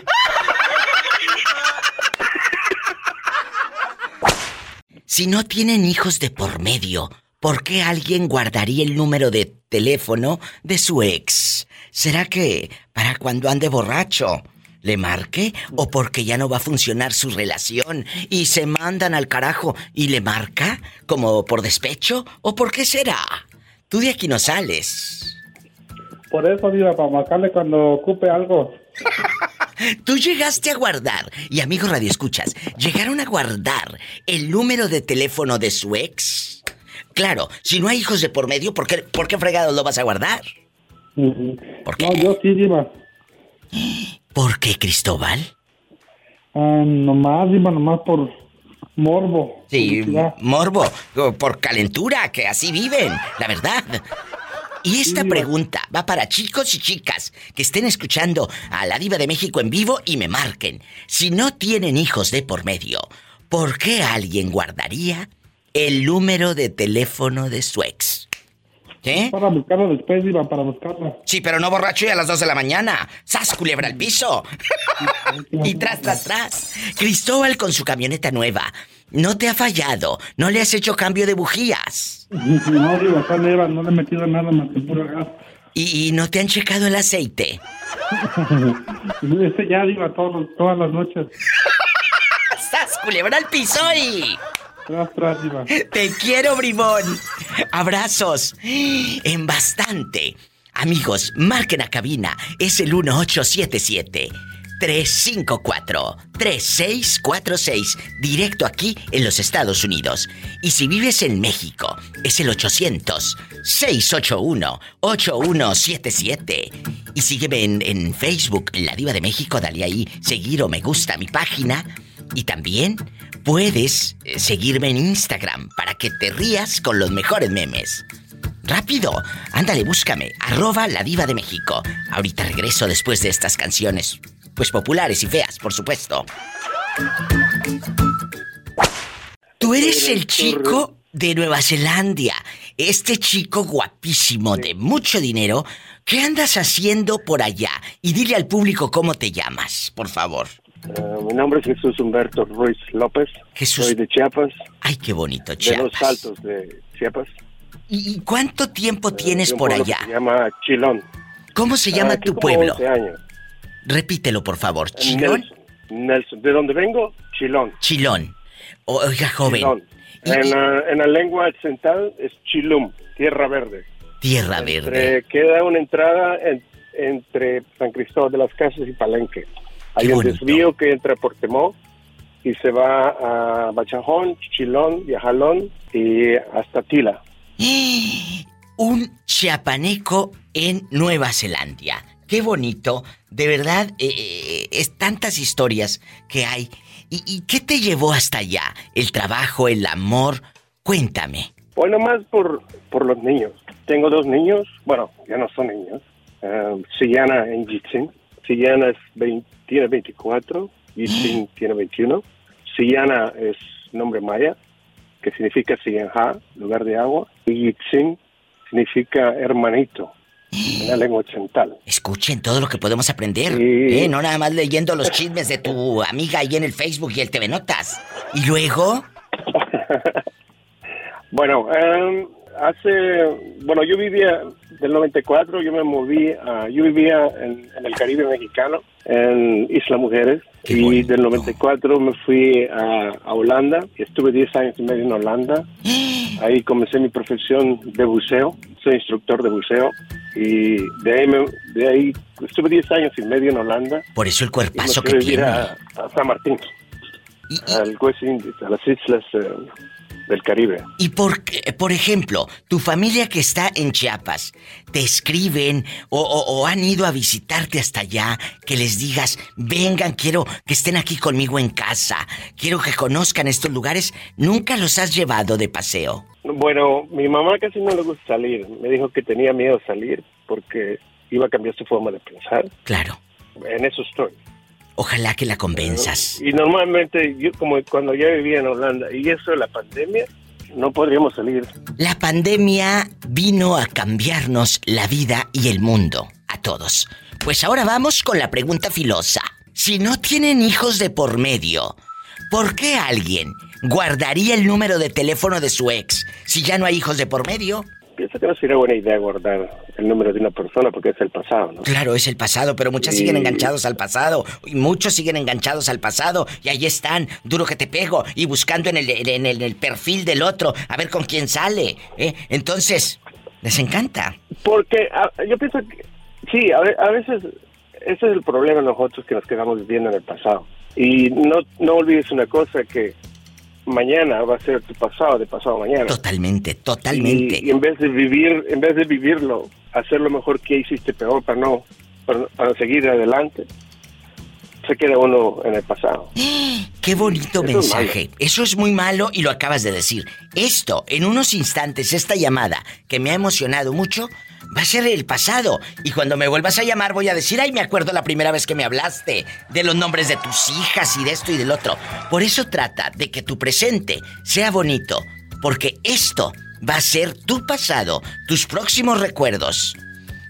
Si no tienen hijos de por medio, ¿por qué alguien guardaría el número de teléfono de su ex? ¿Será que para cuando ande borracho le marque o porque ya no va a funcionar su relación y se mandan al carajo y le marca como por despecho o por qué será? Tú de aquí no sales. Por eso, Diva, para marcarle cuando ocupe algo. Tú llegaste a guardar, y amigos Radio Escuchas, ¿llegaron a guardar el número de teléfono de su ex? Claro, si no hay hijos de por medio, ¿por qué, por qué fregados lo vas a guardar? ¿Por qué? No, yo sí, Diva. ¿Por qué, Cristóbal? Ah, nomás, Diva, nomás por morbo. Sí, morbo, por calentura, que así viven, la verdad. Y esta pregunta va para chicos y chicas que estén escuchando a la Diva de México en vivo y me marquen. Si no tienen hijos de por medio, ¿por qué alguien guardaría el número de teléfono de su ex? ¿Qué? Para buscarlo después, Diva, para buscarlo. Sí, pero no borracho y a las 2 de la mañana. ¡Sas, culebra al piso! y tras, tras, tras. Cristóbal con su camioneta nueva. No te ha fallado. No le has hecho cambio de bujías. No, Diva, está nueva. No le he metido nada más que puro gas. ¿Y, y no te han checado el aceite? Este ya, Diva, todos- todas las noches. ¡Sas, culebra al piso y... Tras, tras, Diva. Te quiero, bribón. Abrazos. En bastante. Amigos, marquen a cabina. Es el 1877 354 3646 directo aquí en los Estados Unidos. Y si vives en México, es el 800 681 8177. Y sígueme en, en Facebook, La Diva de México, dale ahí seguir o me gusta mi página. Y también puedes eh, seguirme en Instagram para que te rías con los mejores memes. Rápido, ándale, búscame, arroba la diva de México. Ahorita regreso después de estas canciones, pues populares y feas, por supuesto. Tú eres el chico de Nueva Zelanda, este chico guapísimo de mucho dinero. ¿Qué andas haciendo por allá? Y dile al público cómo te llamas, por favor. Eh, mi nombre es Jesús Humberto Ruiz López. Jesús. Soy de Chiapas, Ay, qué bonito, de Chiapas. los Altos de Chiapas. ¿Y cuánto tiempo tienes de un por allá? Se llama Chilón. ¿Cómo se Ah, llama aquí tu pueblo? 11 años. Repítelo, por favor. ¿Chilón? Nelson, Nelson. ¿De dónde vengo? Chilón. Chilón. Oiga, joven. Chilón. En, la, en la lengua occidental es Chilum, tierra verde. Tierra verde. Entre- queda una entrada en- entre San Cristóbal de las Casas y Palenque. Hay un desvío que entra por Temó y se va a Bachajón, Chilón, Yajalón y hasta Tila. Un chiapaneco en Nueva Zelanda. Qué bonito. De verdad, eh, eh, es tantas historias que hay. ¿Y, y qué te llevó hasta allá? ¿El trabajo, el amor? Cuéntame. Bueno, más por, por los niños. Tengo dos niños, bueno, ya no son niños. Um, Sillana y Jitsin. Sillana es 20 tiene 24, Jitsin tiene 21. Sillana es nombre maya, que significa Sillanja, lugar de agua. Y Jitsin significa hermanito, lengua occidental. Escuchen todo lo que podemos aprender. Sí. ¿eh? No nada más leyendo los chismes de tu amiga ahí en el Facebook y el TV Notas. Y luego, Bueno, eh, hace, bueno, yo vivía del 94, yo me moví, a, yo vivía en, en el Caribe mexicano, en Isla Mujeres, y del 94 me fui a, a Holanda, estuve 10 años y medio en Holanda. Ahí comencé mi profesión de buceo, soy instructor de buceo, y de ahí, me- de ahí estuve 10 años y medio en Holanda. por eso el cuerpazo que tiene. a, a San Martín, al West Indies, a las islas eh, del Caribe. Y por, por ejemplo, tu familia que está en Chiapas, te escriben o, o- o han ido a visitarte hasta allá, que les digas, vengan, quiero que estén aquí conmigo en casa, quiero que conozcan estos lugares, nunca los has llevado de paseo. Bueno, mi mamá casi no le gusta salir. Me dijo que tenía miedo salir porque iba a cambiar su forma de pensar. Claro. en eso estoy. Ojalá que la convenzas. Y normalmente, yo como cuando ya vivía en Holanda y eso de la pandemia, no podríamos salir. La pandemia vino a cambiarnos la vida y el mundo, a todos. Pues ahora vamos con la pregunta filosa. Si no tienen hijos de por medio, ¿por qué alguien guardaría el número de teléfono de su ex si ya no hay hijos de por medio? Pienso que no sería buena idea guardar el número de una persona porque es el pasado, ¿no? Claro, es el pasado, pero muchas Y- siguen enganchados al pasado. Y muchos siguen enganchados al pasado. Y ahí están, duro que te pego. Y buscando en el, en el, en el perfil del otro, a ver con quién sale. ¿eh? Entonces, les encanta. Porque a- yo pienso que, sí, a, a veces ese es el problema nosotros que nos quedamos viviendo en el pasado. Y no, no olvides una cosa, que mañana va a ser tu pasado de pasado mañana. Totalmente, totalmente. Y, y en vez de vivir, en vez de vivirlo, hacer lo mejor que hiciste peor para no, para, para seguir adelante, se queda uno en el pasado. Qué bonito Eso es mensaje. Eso es muy malo y lo acabas de decir. Esto, en unos instantes, esta llamada que me ha emocionado mucho, va a ser el pasado. Y cuando me vuelvas a llamar voy a decir, ay, me acuerdo la primera vez que me hablaste, de los nombres de tus hijas y de esto y del otro. Por eso trata de que tu presente sea bonito, porque esto va a ser tu pasado, tus próximos recuerdos.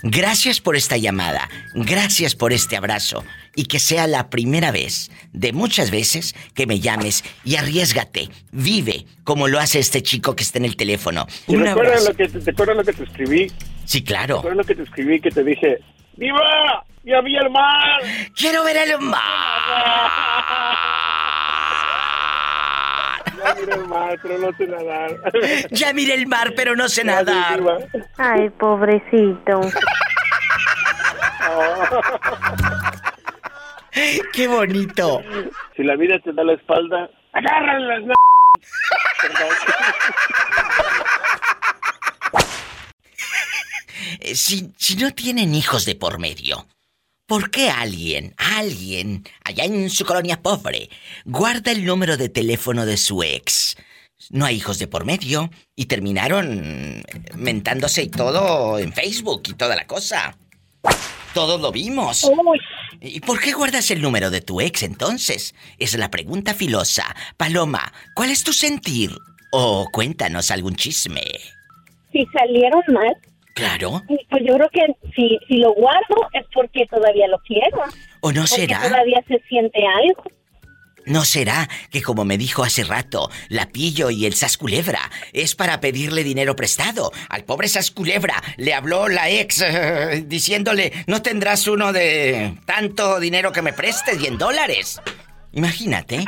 Gracias por esta llamada, gracias por este abrazo y que sea la primera vez de muchas veces que me llames y arriesgate, vive como lo hace este chico que está en el teléfono. ¿Y Un recuerdas abrazo. lo que te, te acuerdas lo que te escribí? Sí, claro. ¿Recuerdas lo que te escribí que te dije, ¡Viva! ¡Ya vi el mar! ¡Quiero ver el mar! Ya miré el mar, pero no sé nadar. Ya miré el mar, pero no sé nadar. Ay, pobrecito. ¡Qué bonito! Si la vida te da la espalda, agárrale las n- Eh, Si, si no tienen hijos de por medio, ¿por qué alguien, alguien, allá en su colonia pobre, guarda el número de teléfono de su ex? No hay hijos de por medio y terminaron mentándose y todo en Facebook y toda la cosa. Todos lo vimos. ¿Y por qué guardas el número de tu ex entonces? Es la pregunta filosa. Paloma, ¿cuál es tu sentir? O cuéntanos algún chisme. Si salieron mal, Claro. pues yo creo que si, si lo guardo es porque todavía lo quiero. ¿O no porque será? todavía se siente algo. ¿No será que como me dijo hace rato, la pillo y el sasculebra es para pedirle dinero prestado? Al pobre sasculebra le habló la ex eh, diciéndole, no tendrás uno de tanto dinero que me prestes y en dólares. Imagínate.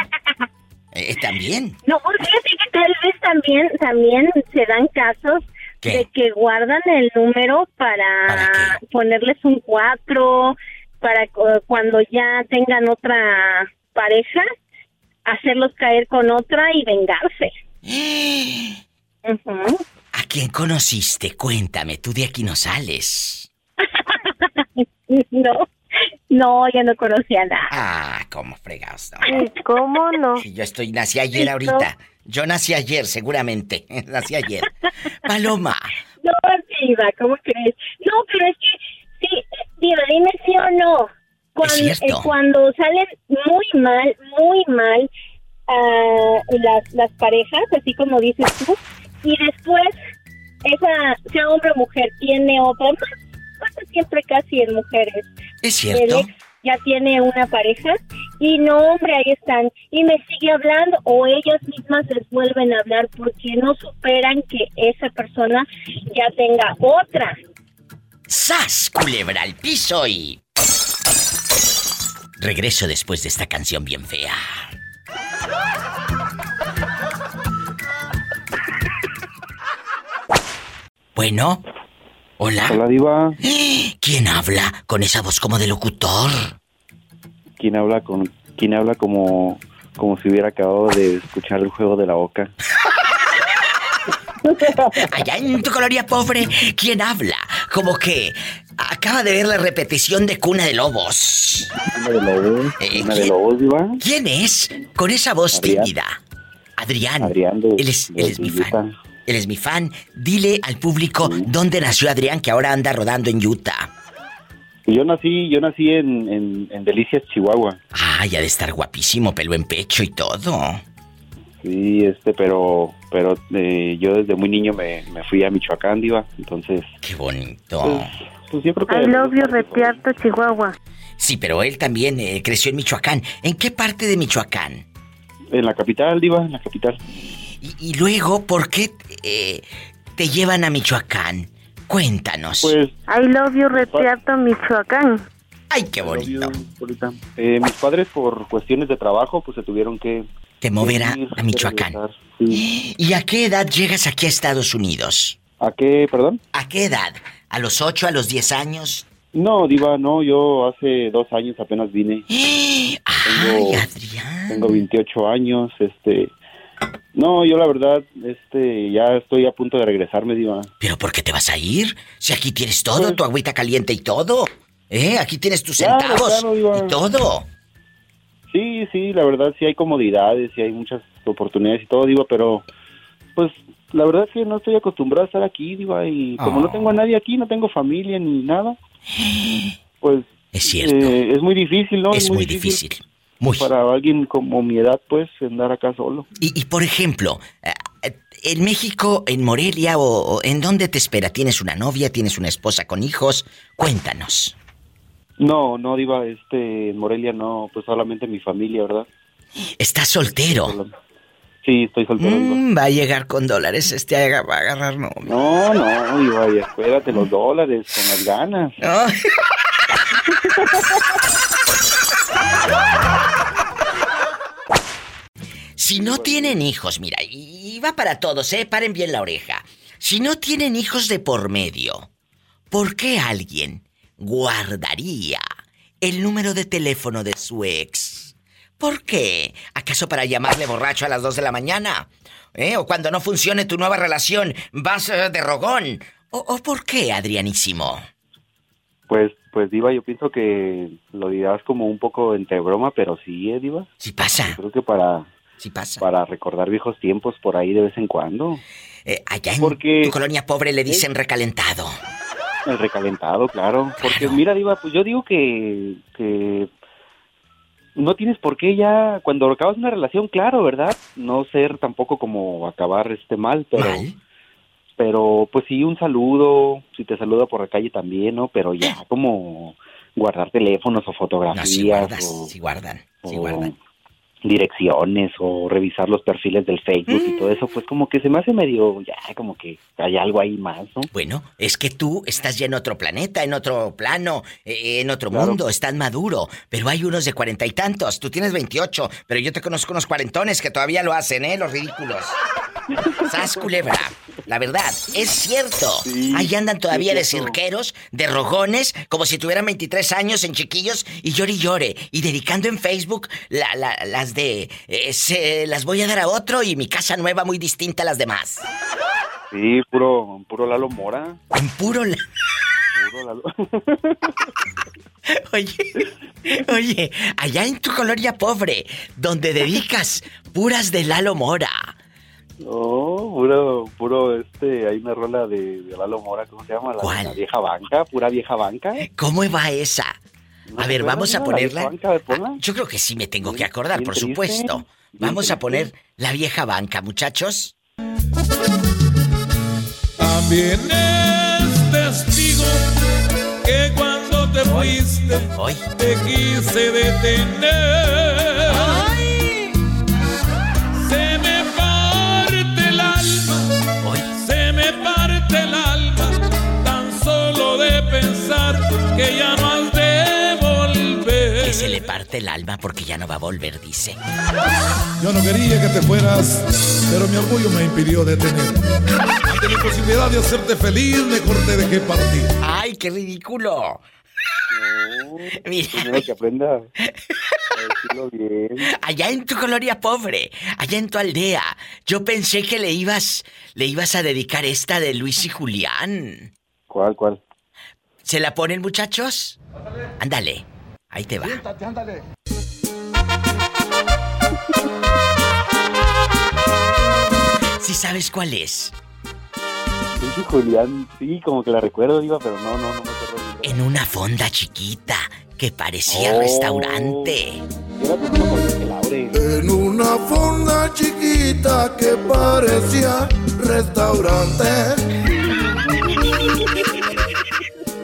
Eh, también. No, fíjate que tal vez también, también se dan casos ¿Qué? de que guardan el número para, ponerles un cuatro, para cu- cuando ya tengan otra pareja, hacerlos caer con otra y vengarse. ¿A quién conociste? Cuéntame, tú de aquí no sales. No, no, yo no conocía nada. Ah, cómo fregados. no. ¿Y cómo no? Sí, Yo estoy, nací ayer ahorita. Yo nací ayer, seguramente. nací ayer. Paloma, No, Diva, ¿cómo crees? No, pero es que, sí, Diva, dime sí o no. Cuando, cierto. eh, cuando salen muy mal, muy mal ah, las, las parejas, así como dices tú, y después esa, sea hombre o mujer, tiene otra, pasa siempre casi en mujeres. ¿es El cierto? ex ya tiene una pareja y no, hombre, ahí están. Y me sigue hablando o ellas mismas les vuelven a hablar porque no superan que esa persona ya tenga otra. ¡Sas! Culebra al piso y. Regreso después de esta canción bien fea. Bueno. Hola. Hola, Diva. ¿Quién habla con esa voz como de locutor? ¿Quién habla con quién habla como como si hubiera acabado de escuchar el juego de la boca? Allá en tu colonia pobre, ¿quién habla? Como que acaba de ver la repetición de Cuna de Lobos. Una de lobos, Eh, una de lobos, Diva. ¿Quién es? Con esa voz Adrián. tímida. Adrián. Adrián de, Él es, de él es mi fan. Él es mi fan. Dile al público dónde nació Adrián, que ahora anda rodando en Utah. Yo nací, yo nací en, en, en Delicias, Chihuahua. Ah, ya de estar guapísimo, pelo en pecho y todo. Sí, este, pero, pero eh, yo desde muy niño me, me fui a Michoacán, diva. Entonces, Qué bonito. pues, pues yo creo que I love you, Repiarto, Chihuahua. Sí, pero él también eh, creció en Michoacán. ¿En qué parte de Michoacán? en la capital, diva, en la capital. Y, y luego, ¿por qué eh, te llevan a Michoacán? Cuéntanos. Pues, I love you, Repiarto, Michoacán. Ay, qué bonito. Eh, mis padres por cuestiones de trabajo, pues se tuvieron que Te mover a, Michoacán. Sí. ¿Y a qué edad llegas aquí a Estados Unidos? ¿A qué, perdón? ¿A qué edad? ¿A los 8, a los 10 años? No, diva, no, yo hace dos años apenas vine. Ay, Tengo, tengo 28 años, este... No, yo la verdad, este, ya estoy a punto de regresarme, diva. ¿Pero por qué te vas a ir? Si aquí tienes todo, tu agüita caliente y todo. ¿Eh? Aquí tienes tus Claro, centavos claro, y todo. Sí, sí, la verdad sí hay comodidades, sí hay muchas oportunidades y todo, diva, pero pues la verdad es que no estoy acostumbrado a estar aquí, diva, y como no tengo a nadie aquí, no tengo familia ni nada, pues es cierto. es muy difícil, ¿no? Es muy difícil. Para alguien como mi edad, pues, andar acá solo. Y, y, por ejemplo, eh, en México, en Morelia o, o en dónde te espera, ¿tienes una novia, tienes una esposa con hijos? Cuéntanos. No, no, diva, este, en Morelia no, pues solamente mi familia, ¿verdad? ¿Estás soltero? Sí, estoy soltero. Mm, va a llegar con dólares este va a agarrar no. No, no, diva, y espérate los dólares, con las ganas. Si no tienen hijos, mira, y va para todos, ¿eh? Paren bien la oreja. Si no tienen hijos de por medio, ¿por qué alguien guardaría el número de teléfono de su ex? ¿Por qué? ¿Acaso para llamarle borracho a las 2 de la mañana? ¿Eh? ¿O cuando no funcione tu nueva relación vas eh, de rogón? ¿O, ¿O por qué, Adrianísimo? Pues, pues, Diva, yo pienso que lo dirás como un poco entre broma, pero sí, ¿eh, Diva? Sí pasa. Yo creo que para... Sí pasa. Para recordar viejos tiempos por ahí de vez en cuando. Eh, allá en Porque- tu colonia pobre le dicen recalentado. El recalentado, claro. Porque mira, Diva, pues yo digo que, que no tienes por qué ya, cuando acabas una relación, claro, ¿verdad? No ser tampoco como acabar este mal, pero... Pero pues sí, un saludo, si te saluda por la calle también, ¿no? Pero ya como guardar teléfonos o No, fotografías si guardas, o, si guardan, si o guardan. Direcciones o revisar los perfiles del Facebook y todo eso, pues como que se me hace medio, ya, como que hay algo ahí más, ¿no? Bueno, es que tú estás ya en otro planeta, en otro plano, eh, en otro Claro. mundo, estás maduro. Pero hay unos de cuarenta y tantos. Tú tienes veintiocho, pero yo te conozco unos cuarentones que todavía lo hacen, ¿eh? Los ridículos. ¿Sas, culebra? La verdad, es cierto. Ahí andan todavía de cirqueros, de rogones, como si tuvieran 23 años en chiquillos y llore y llore. Y dedicando en Facebook la- la- las de... eh, se las voy a dar a otro y mi casa nueva muy distinta a las demás. Sí, puro, puro Lalo Mora. En puro... la- Puro Lalo. Oye, oye, allá en tu colonia pobre, donde dedicas puras de Lalo Mora. No, puro, puro, este, hay una rola de, de Lalo Mora, ¿cómo se llama? La, la vieja banca, pura vieja banca. ¿Cómo va esa? A ver, ¿te vamos a ponerla. no? La vieja banca, a ver, ponla. Yo creo que sí me tengo que acordar, por supuesto. Vamos a poner la vieja banca, muchachos. También es testigo que cuando te fuiste te quise detener. Parte el alma porque ya no va a volver, dice. Yo no quería que te fueras, pero mi orgullo me impidió detener. Ante la posibilidad de hacerte feliz, mejor te dejé partir. ¡Ay, qué ridículo! Mira. Primero que aprenda a decirlo bien. Allá en tu colonia pobre, allá en tu aldea, yo pensé que le ibas, le ibas a dedicar esta de Luis y Julián. ¿Cuál, cuál? ¿Se la ponen, muchachos? Ándale, ahí te va. Siéntate, ándale. ¿Sí sabes cuál es? Sí, Julián, sí, como que la recuerdo, Diva, pero no, no, no me acuerdo. En una fonda chiquita que parecía Oh. restaurante. En una fonda chiquita que parecía restaurante.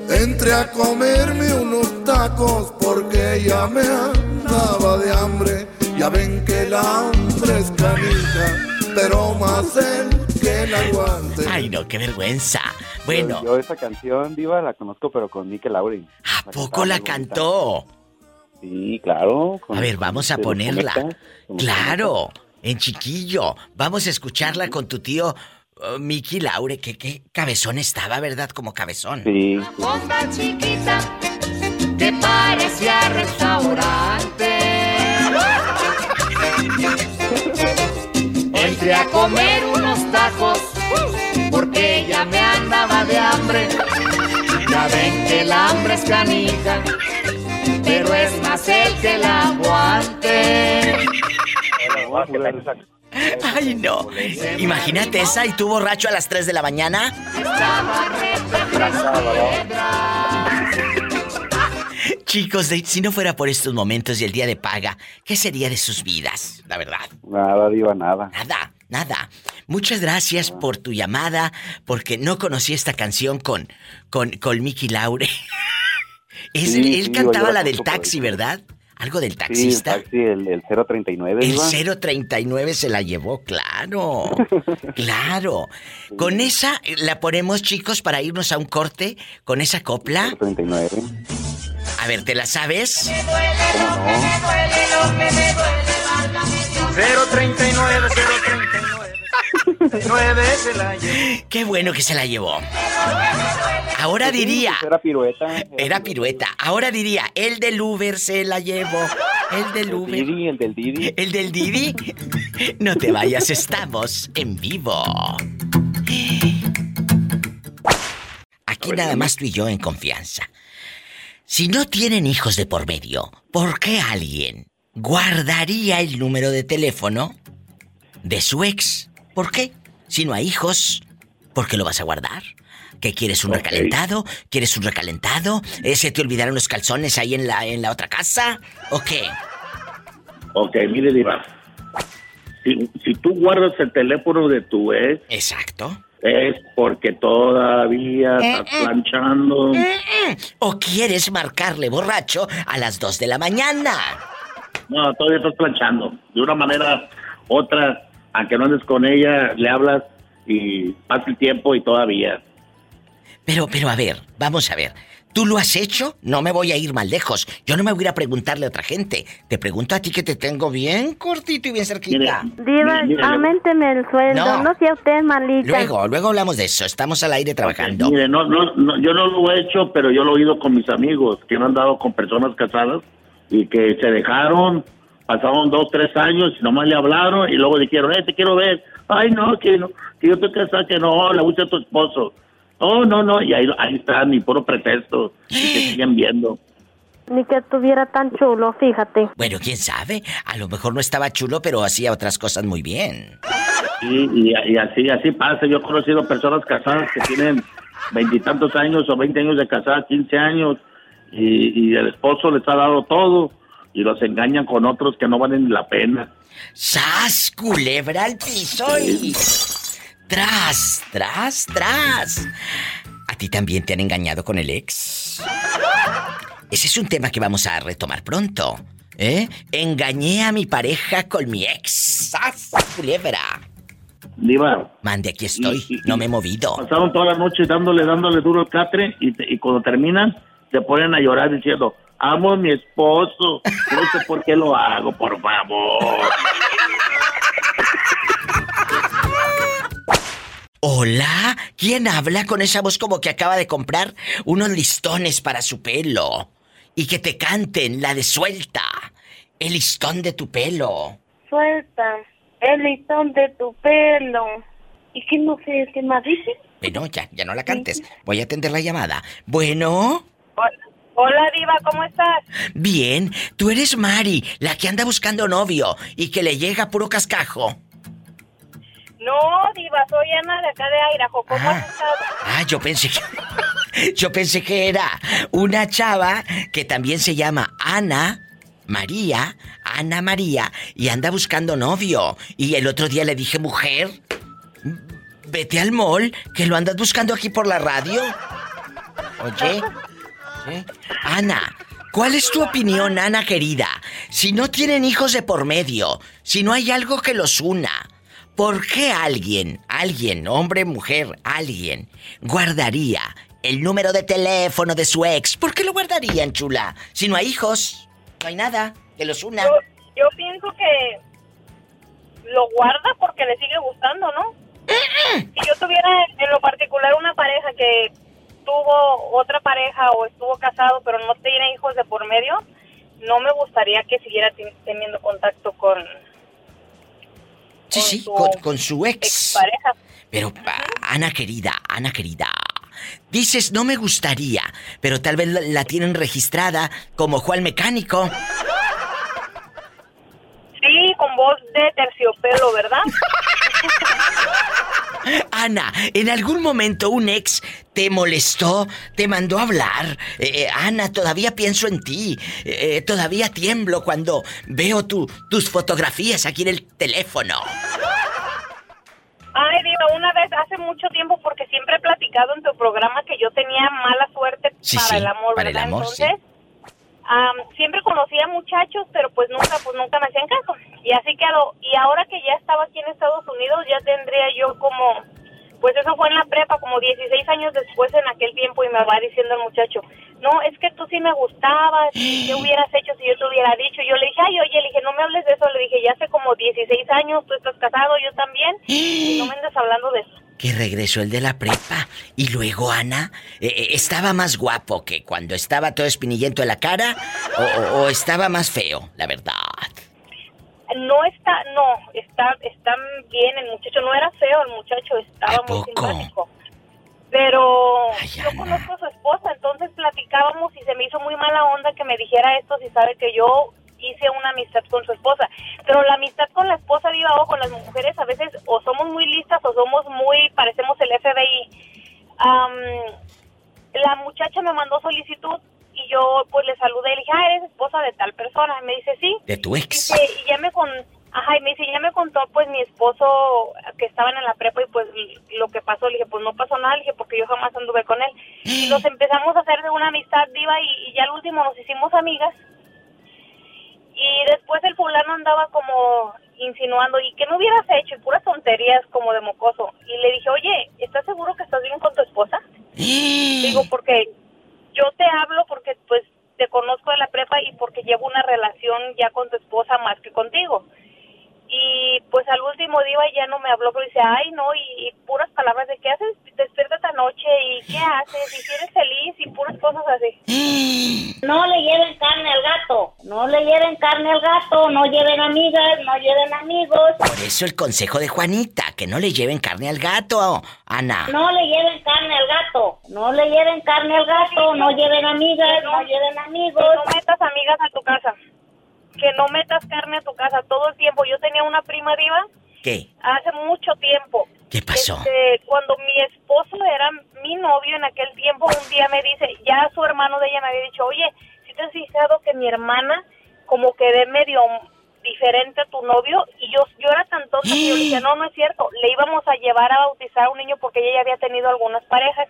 Entré a comerme unos tacos porque ya me andaba de hambre. Ya ven que el hambre es canija, pero más el que la aguante. Ay, no, qué vergüenza. Bueno, Yo, yo esa canción, Diva, la conozco, pero con Mikel Lauren. ¿a poco la cantó? Sí, claro. con- A ver, vamos a ponerla. Claro, en chiquillo. Vamos a escucharla con tu tío uh, Mickey Laure, que qué cabezón estaba, ¿verdad? Como cabezón. Sí. Fonda chiquita que parecía restaurante. Entré a comer unos tacos porque ya me andaba de hambre. Ya ven que el hambre es canija, pero es más el que la aguante. Ay, no. Imagínate esa y tú borracho a las 3 de la mañana. Chicos, de- si no fuera por estos momentos y el día de paga, ¿qué sería de sus vidas? La verdad. Nada, Diva, nada. Nada, nada. Muchas gracias por tu llamada, porque no conocí esta canción con, con, con Mickey Laure. Es- Sí, él sí, cantaba la del taxi. ¿verdad? Algo del Sí, el taxista. taxi, el, el 039, El Diva. 039 se la llevó, claro. Claro. Con esa la ponemos, chicos, para irnos a un corte con esa copla. 39. A ver, ¿te la sabes? 039, 039. Se la Qué bueno que se la llevó. Ahora diría. Era pirueta. Era pirueta. Ahora diría, el del Uber se la llevó. El del Uber. Didi, el del Didi. El del Didi. No te vayas, estamos en vivo. Aquí nada más tú y yo en confianza. Si no tienen hijos de por medio, ¿por qué alguien guardaría el número de teléfono de su ex? ¿Por qué? Si no hay hijos, ¿por qué lo vas a guardar? ¿Qué quieres un recalentado? ¿Quieres un recalentado? ¿Eh, ¿Se te olvidaron los calzones ahí en la, en la otra casa? ¿O qué? Ok, mire, Diva. Si, si tú guardas el teléfono de tu ex. Exacto. Es porque todavía estás planchando. ¿O quieres marcarle borracho a las 2 de la mañana? No, todavía estás planchando. De una manera, otra, aunque no andes con ella, le hablas y pasa el tiempo y todavía. Pero, pero a ver, vamos a ver. ¿Tú lo has hecho? No me voy a ir más lejos. Yo no me voy a ir a preguntarle a otra gente. Te pregunto a ti que te tengo bien cortito y bien cerquita. Diva, aumenteme el sueldo, No. no, sea usted malita. Luego, luego hablamos de eso. Estamos al aire trabajando. Mire, no, no, no, yo no lo he hecho, pero yo lo he oído con mis amigos que han andado con personas casadas y que se dejaron, pasaron dos, tres años y nomás le hablaron y luego dijeron, eh, te quiero ver. Ay, no, que, no, que yo estoy casada, que no, le gusta a tu esposo. Oh, no, no, y ahí, ahí están, ni puro pretexto, y que siguen viendo. Ni que estuviera tan chulo, fíjate. Bueno, quién sabe. A lo mejor no estaba chulo, pero hacía otras cosas muy bien. Sí, y, y así, así pasa. Yo he conocido personas casadas que tienen veintitantos años o veinte años de casadas, quince años, y, y el esposo les ha dado todo y los engañan con otros que no valen la pena. ¡Sas! Culebra al piso y. ¡Tras, tras, tras! ¿A ti también te han engañado con el ex? Ese es un tema que vamos a retomar pronto. ¿Eh? Engañé a mi pareja con mi ex. ¡Sas! Culebra. Diva. Mande, aquí estoy. No me he movido. Pasaron toda la noche dándole, dándole duro al catre y, te- y cuando terminan se ponen a llorar diciendo, amo a mi esposo, no sé por qué lo hago, por favor. Hola, ¿quién habla con esa voz como que acaba de comprar unos listones para su pelo? Y que te canten la de suelta, el listón de tu pelo. Suelta el listón de tu pelo. ¿Y qué no sé qué más dice? Bueno, ya, ya no la cantes. Voy a atender la llamada. Bueno, Hola, Diva, ¿cómo estás? bien, tú eres Mari, la que anda buscando novio y que le llega puro cascajo. No, Diva, soy Ana de acá de Airajo. ¿Cómo has estado? Ah, yo pensé que. Yo pensé que era una chava que también se llama Ana María, Ana María, y anda buscando novio. Y el otro día le dije, mujer, vete al mall, que lo andas buscando aquí por la radio. Oye, ¿eh? Ana, ¿cuál es tu opinión, Ana querida? Si no tienen hijos de por medio, si no hay algo que los una, ¿por qué alguien, alguien, hombre, mujer, alguien, guardaría el número de teléfono de su ex? ¿Por qué lo guardarían, chula? Si no hay hijos, no hay nada que los una. Yo, yo pienso que lo guarda porque le sigue gustando, ¿no? Si yo tuviera en lo particular una pareja que tuvo otra pareja o estuvo casado pero no tiene hijos de por medio, no me gustaría que siguiera ten- teniendo contacto con, Sí, sí, su con, con su ex. pareja. Pero, Ana querida, Ana querida. Dices, no me gustaría, pero tal vez la, la tienen registrada como Juan Mecánico. Sí, con voz de terciopelo, ¿verdad? Ana, ¿en algún momento un ex te molestó, te mandó a hablar? Eh, eh, Ana, todavía pienso en ti. Eh, eh, todavía tiemblo cuando veo tu, tus fotografías aquí en el teléfono. Ay, Diva, una vez hace mucho tiempo, porque siempre he platicado en tu programa que yo tenía mala suerte Sí, para sí, el amor, para el ¿verdad? amor, sí. Am, siempre conocía muchachos, pero pues nunca, pues nunca me hacían caso. Y así quedó. Y ahora que ya estaba aquí en Estados Unidos, ya tendría yo como, pues eso fue en la prepa, como 16 años después en aquel tiempo, y me va diciendo el muchacho, no, es que tú sí me gustabas, ¿y ¿qué hubieras hecho si yo te hubiera dicho? Yo le dije, ay, oye, le dije, no me hables de eso, le dije, ya hace como 16 años, tú estás casado, yo también, no me andes hablando de eso. Que regresó el de la prepa. Y luego, Ana, eh, eh, ¿estaba más guapo que cuando estaba todo espinillento en la cara? ¿O, estaba más feo, la verdad? No está, no, está, está bien el muchacho, no era feo el muchacho, estaba muy simpático. Pero yo conozco a su esposa, entonces platicábamos y se me hizo muy mala onda que me dijera esto si sabe que yo hice una amistad con su esposa. Pero la amistad con la esposa, diva, ojo, las mujeres a veces o somos muy listas o somos muy, parecemos el FBI. Am, la muchacha me mandó solicitud y yo pues le saludé y le dije, ah, eres esposa de tal persona. Y me dice, sí. De tu ex. Dice, y ya me con, ajá, y me dice, ya me contó pues mi esposo que estaban en la prepa y pues lo que pasó, le dije, pues no pasó nada, le dije, porque yo jamás anduve con él. Y nos empezamos a hacer de una amistad viva y, y ya al último nos hicimos amigas. Y después el fulano andaba como insinuando, ¿y qué no hubieras hecho? Y puras tonterías como de mocoso. Y le dije, oye, ¿estás seguro que estás bien con tu esposa? Digo, porque yo te hablo porque pues te conozco de la prepa y porque llevo una relación ya con tu esposa más que contigo. Y pues al último día ya no me habló, pero dice, ay no, y, y puras palabras de qué haces, despierta esta noche y qué haces, y si eres feliz y puras cosas así. No le lleven carne al gato, no le lleven carne al gato, no lleven amigas, no lleven amigos, Por eso el consejo de Juanita, que no le lleven carne al gato, Ana. no le lleven carne al gato, no le lleven carne al gato, no lleven amigas, no lleven amigos. No metas amigas a tu casa. Que no metas carne a tu casa todo el tiempo. Yo tenía una prima diva ¿Qué? hace mucho tiempo. ¿Qué pasó? Este, cuando mi esposo era mi novio en aquel tiempo, un día me dice, ya su hermano de ella me había dicho, oye, si te has fijado que mi hermana como que ve medio diferente a tu novio y yo yo era tan tonta que yo dije, no, no es cierto, le íbamos a llevar a bautizar a un niño porque ella ya había tenido algunas parejas,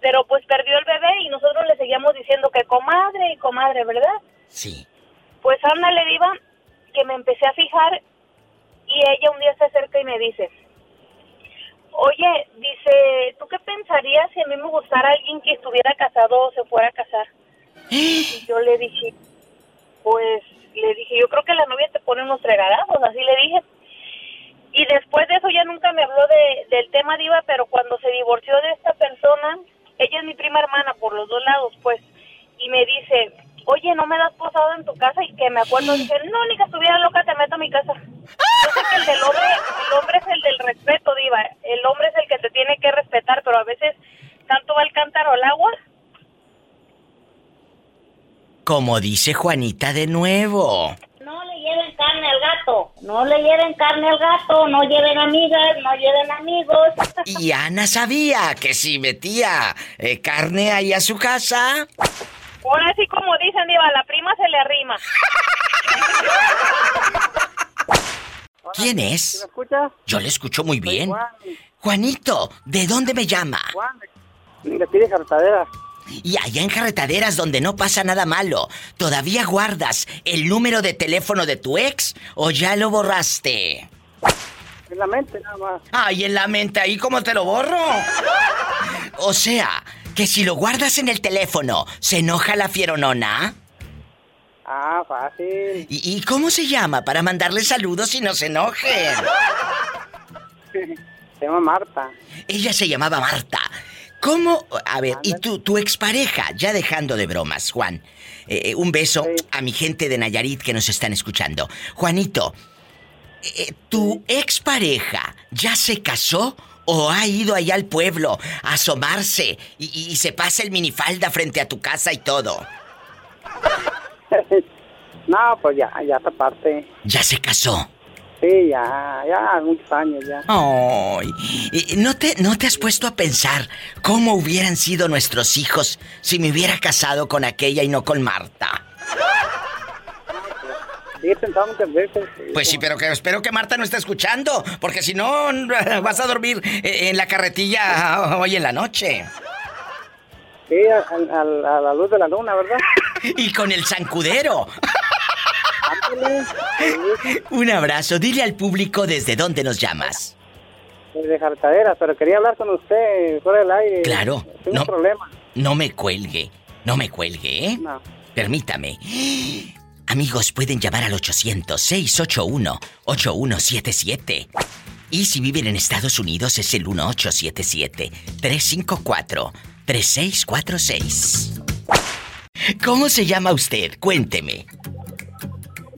pero pues perdió el bebé y nosotros le seguíamos diciendo que comadre y comadre, ¿verdad? Sí. Pues ándale, diva, que me empecé a fijar y ella un día se acerca y me dice, oye, dice, ¿tú qué pensarías si a mí me gustara alguien que estuviera casado o se fuera a casar? Y yo le dije, pues, le dije, yo creo que la novia te pone unos fregadazos, así le dije. Y después de eso ya nunca me habló de, del tema diva, pero cuando se divorció de esta persona, ella es mi prima hermana por los dos lados, pues, y me dice, oye, ¿no me das posado en tu casa? Y que me acuerdo, dije, no, ni que estuviera loca, te meto a mi casa. Yo sé que el del hombre, el hombre es el del respeto, diva, el hombre es el que te tiene que respetar, pero a veces tanto va el cántaro al agua. Como dice Juanita de nuevo. No le lleven carne al gato, No le lleven carne al gato, no lleven amigas, no lleven amigos. Y Ana sabía que si metía eh, carne ahí a su casa, Ahora sí como dicen, Diva, la prima se le arrima. ¿quién es? ¿Me escuchas? Yo le escucho muy bien. Juan. Juanito, ¿de dónde me llama? Juan, de aquí de. Y allá en carretaderas donde no pasa nada malo, ¿todavía guardas el número de teléfono de tu ex o ya lo borraste? En la mente nada más. Ay, en la mente, ahí cómo te lo borro. O sea, que si lo guardas en el teléfono, ¿se enoja la fieronona? Ah, fácil. ¿Y, y cómo se llama para mandarle saludos y no se enojen? Se llama Marta. Ella se llamaba Marta. ¿Cómo? A ver, y tu, tu expareja, ya dejando de bromas, Juan. eh, un beso a mi gente de Nayarit que nos están escuchando. Juanito, eh, ¿tu expareja ya se casó o ha ido allá al pueblo a asomarse y, se pasa el minifalda frente a tu casa y todo? No, pues ya, ya esta parte. ¿Ya se casó? Sí, ya, ya, muchos años ya. Ay, ¿y ¿no te, ¿no te has puesto a pensar cómo hubieran sido nuestros hijos si me hubiera casado con aquella y no con Marta? Sí, pensado muchas veces. Pues sí, pero que espero que Marta no esté escuchando, porque si no vas a dormir eh, en la carretilla hoy en la noche. Sí, a, a- a la luz de la luna, ¿verdad? Y con el zancudero. Un abrazo, dile al público desde dónde nos llamas. De Cartadera, pero quería hablar con usted fuera del aire. Claro, Tengo no. problema. No me cuelgue, no me cuelgue, ¿eh? No. Permítame. Amigos, pueden llamar al 800-681-8177. Y si viven en Estados Unidos es el 1877-354-3646. ¿Cómo se llama usted? Cuénteme.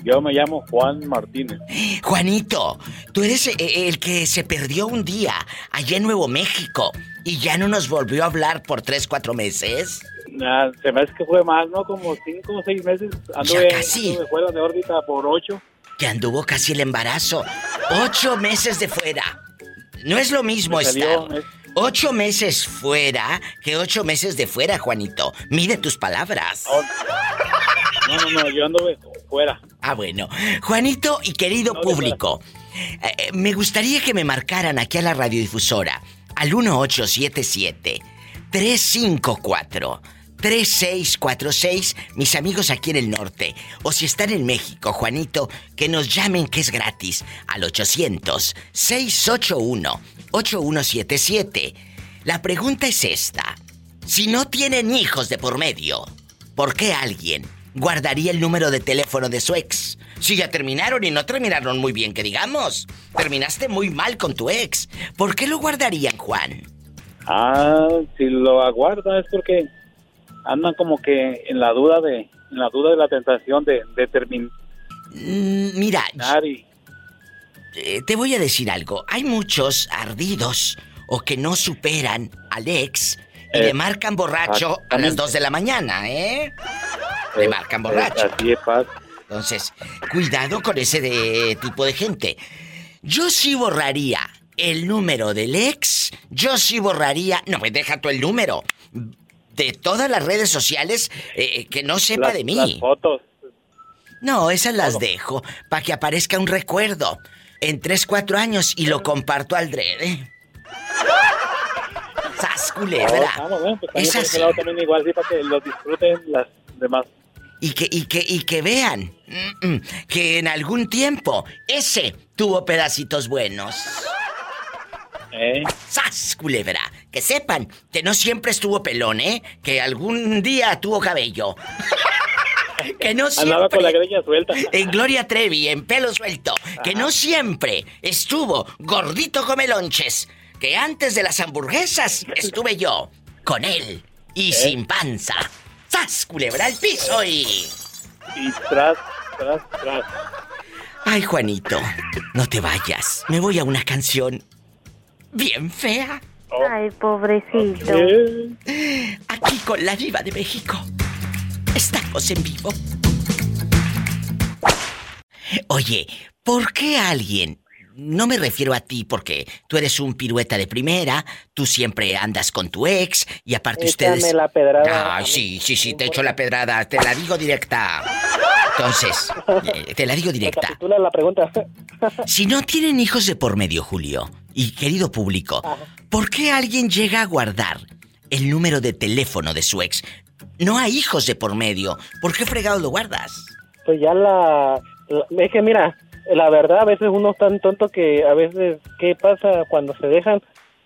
Yo me llamo Juan Martínez. Juanito, tú eres eh, el que se perdió un día allá en Nuevo México y ya no nos volvió a hablar por 3, 4 meses. Ah, se me hace que fue más, ¿no? Como cinco o seis meses. Anduve, casi. anduve fuera de órbita por ocho. Que anduvo casi el embarazo. Ocho meses de fuera. No es lo mismo Me salió, estar es- ocho meses fuera que ocho meses de fuera, Juanito. Mide tus palabras. No, no, no, yo anduve fuera. Ah, bueno. Juanito y querido público, eh, eh, me gustaría que me marcaran aquí a la radiodifusora al 1877-354-3646, mis amigos aquí en el norte. O si están en México, Juanito, que nos llamen que es gratis al 800-681-8177. La pregunta es esta. Si no tienen hijos de por medio, ¿por qué alguien guardaría el número de teléfono de su ex? Si ya terminaron y no terminaron muy bien, que digamos. Terminaste muy mal con tu ex. ¿Por qué lo guardarían, Juan? Ah, si lo aguarda es porque andan como que en la duda de, en la duda de la tentación de, de terminar Mm, mira, y eh, te voy a decir algo. Hay muchos ardidos o que no superan al ex y Eh, le marcan borracho a las 2 de la mañana, ¿eh? Le marcan borracho. Así Paz. Entonces, cuidado con ese de- tipo de gente. Yo sí borraría el número del ex. Yo sí borraría. No me deja tú el número. De todas las redes sociales eh, que no sepa Las- de mí. las fotos. No, esas las dejo para que aparezca un recuerdo en 3, 4 años y lo comparto al drede. ¡Sas, culebra! Ah, bueno, pues Es también igual, sí, para que lo disfruten las demás. Y que, y que, y que vean mm, mm, que en algún tiempo ese tuvo pedacitos buenos. ¿Eh? ¡Sas, culebra! Que sepan que no siempre estuvo pelón, ¿eh? Que algún día tuvo cabello. que no siempre... Andaba con la greña suelta. En Gloria Trevi, en pelo suelto. Que no siempre estuvo gordito come lonches. Que antes de las hamburguesas estuve yo con él y sin panza. ¡Sas, culebra al piso y... Y tras, tras, tras. Ay, Juanito, no te vayas. Me voy a una canción bien fea. Ay, pobrecito. Aquí con la diva de México. Estamos en vivo. Oye, ¿por qué alguien no me refiero a ti porque tú eres un pirueta de primera, tú siempre andas con tu ex y aparte Échame ustedes... la pedrada. Ay, sí, sí, sí, te echo la pedrada, te la digo directa. Entonces, eh, te la digo directa. La pregunta. Si no tienen hijos de por medio, Julio, y querido público, ¿por qué alguien llega a guardar el número de teléfono de su ex? No hay hijos de por medio. ¿Por qué fregado lo guardas? Pues ya la, la- Es que mira, la verdad, a veces uno es tan tonto que a veces, ¿qué pasa cuando se dejan?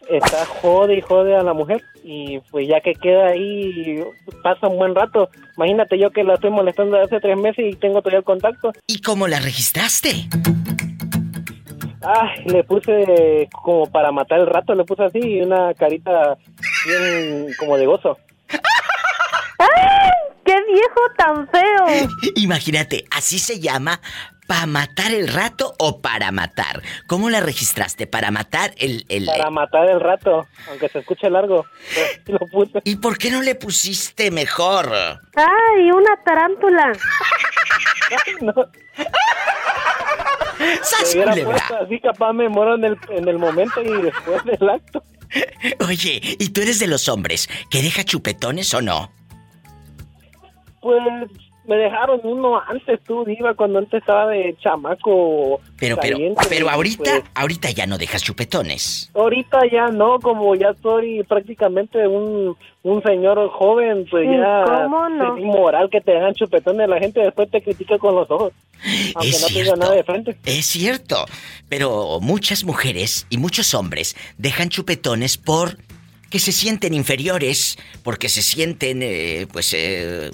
Está jode y jode a la mujer y pues ya que queda ahí pasa un buen rato. Imagínate yo que la estoy molestando hace tres meses y tengo todavía el contacto. ¿Y cómo la registraste? Ay, le puse como para matar el rato, le puse así una carita bien como de gozo. ¡Ay! ¡Qué viejo tan feo! Imagínate, así se llama ¿Para matar el rato o para matar? ¿Cómo la registraste? ¿Para matar el...? el Para matar el rato, aunque se escuche largo. Lo puse. ¿Y por qué no le pusiste mejor? ¡Ay, una tarántula! no. ¡Sas, Me culebra! así, capaz me muero en el, en el momento y después del acto. Oye, ¿y tú eres de los hombres que deja chupetones o no? Pues me dejaron uno antes, tú, Diva, cuando antes estaba de chamaco. Pero, pero, caliente, pero ahorita, pues, ahorita ya no dejas chupetones. ahorita ya no, como ya soy prácticamente un, un señor joven, pues ¿Y ya cómo no? es inmoral que te dejan chupetones, la gente después te critica con los ojos, aunque Es no tenga cierto. nada de frente. Es cierto, pero muchas mujeres y muchos hombres dejan chupetones por que se sienten inferiores, porque se sienten, eh, pues, eh,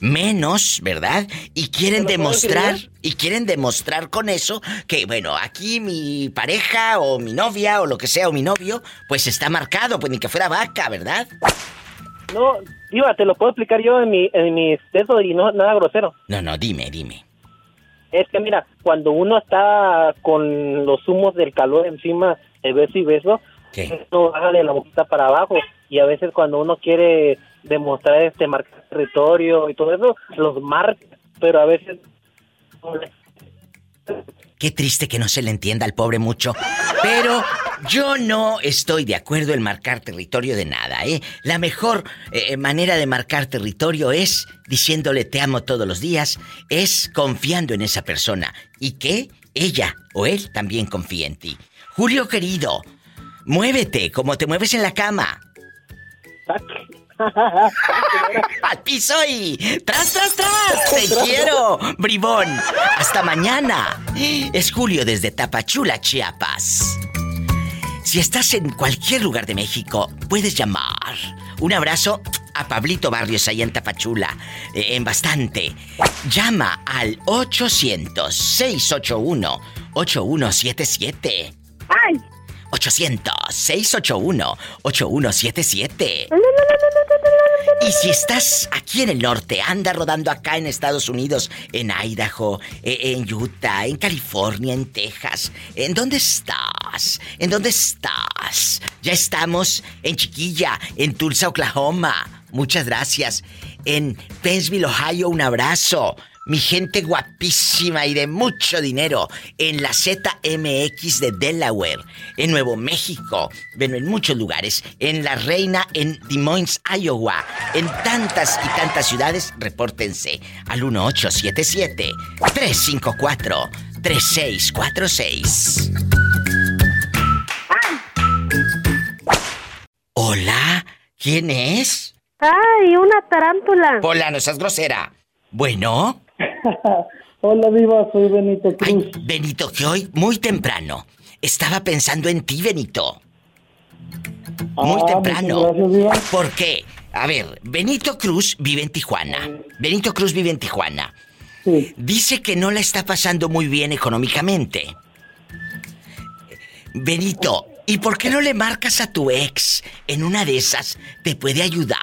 menos, ¿verdad? Y quieren ¿Te lo puedo decir demostrar, y quieren demostrar con eso que, bueno, aquí mi pareja o mi novia o lo que sea, o mi novio, pues está marcado, pues ni que fuera vaca, ¿verdad? No, Diva, te lo puedo explicar yo en mi, en mis textos y no nada grosero. No, no, dime, dime. Es que mira, cuando uno está con los humos del calor encima de beso y beso, uno baja de la boquita para abajo y a veces cuando uno quiere demostrar este marcar territorio y todo eso, los marca, pero a veces Qué triste que no se le entienda al pobre mucho. Pero yo no estoy de acuerdo en marcar territorio de nada, ¿eh? La mejor eh, manera de marcar territorio es diciéndole te amo todos los días, es confiando en esa persona y que ella o él también confíe en ti. Julio querido, muévete como te mueves en la cama. Al piso y tras, tras, tras. Te quiero, bribón. Hasta mañana. Es Julio desde Tapachula, Chiapas. Si estás en cualquier lugar de México, puedes llamar. Un abrazo a Pablito Barrios allá en Tapachula, eh, en bastante. Llama al 800-681-8177. ¡Ay! 800-681-8177. Y si estás aquí en el norte, anda rodando acá en Estados Unidos, en Idaho, e- en Utah, en California, en Texas, ¿en dónde estás? ¿En dónde estás? Ya estamos en Chiquilla, en Tulsa, Oklahoma. Muchas gracias. En Pennsville, Ohio, un abrazo. Mi gente guapísima y de mucho dinero en la ZMX de Delaware, en Nuevo México, bueno, en muchos lugares, en La Reina, en Des Moines, Iowa, en tantas y tantas ciudades, repórtense al 1877-354-3646. Hola, ¿quién es? ¡Ay, una tarántula! Hola, no seas grosera. Bueno. Hola, Viva, soy Benito Cruz. Benito, que hoy, muy temprano, estaba pensando en ti, Benito. Muy Ah, temprano. gracias, Diva. ¿Por qué? A ver, Benito Cruz vive en Tijuana. Benito Cruz vive en Tijuana. Dice que no la está pasando muy bien económicamente. Benito, ¿y por qué no le marcas a tu ex? En una de esas te puede ayudar.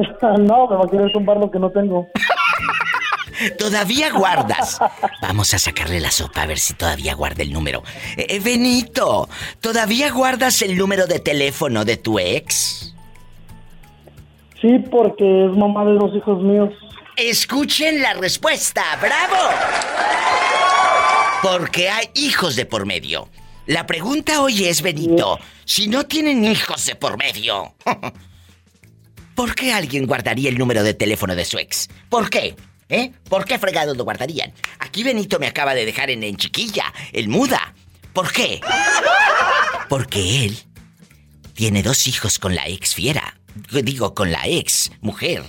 no, me va a querer comprar lo que no tengo. Todavía guardas. Vamos a sacarle la sopa a ver si todavía guarda el número. Eh, eh, Benito, ¿todavía guardas el número de teléfono de tu ex? Sí, porque es mamá de dos hijos míos. Escuchen la respuesta. ¡Bravo! Porque hay hijos de por medio. La pregunta hoy es, Benito, si no tienen hijos de por medio, ¿por qué alguien guardaría el número de teléfono de su ex? ¿Por qué? ¿Eh? ¿Por qué fregados lo guardarían? Aquí Benito me acaba de dejar en, chiquilla, el muda. ¿Por qué? Porque él tiene dos hijos con la ex fiera. Digo, con la ex mujer.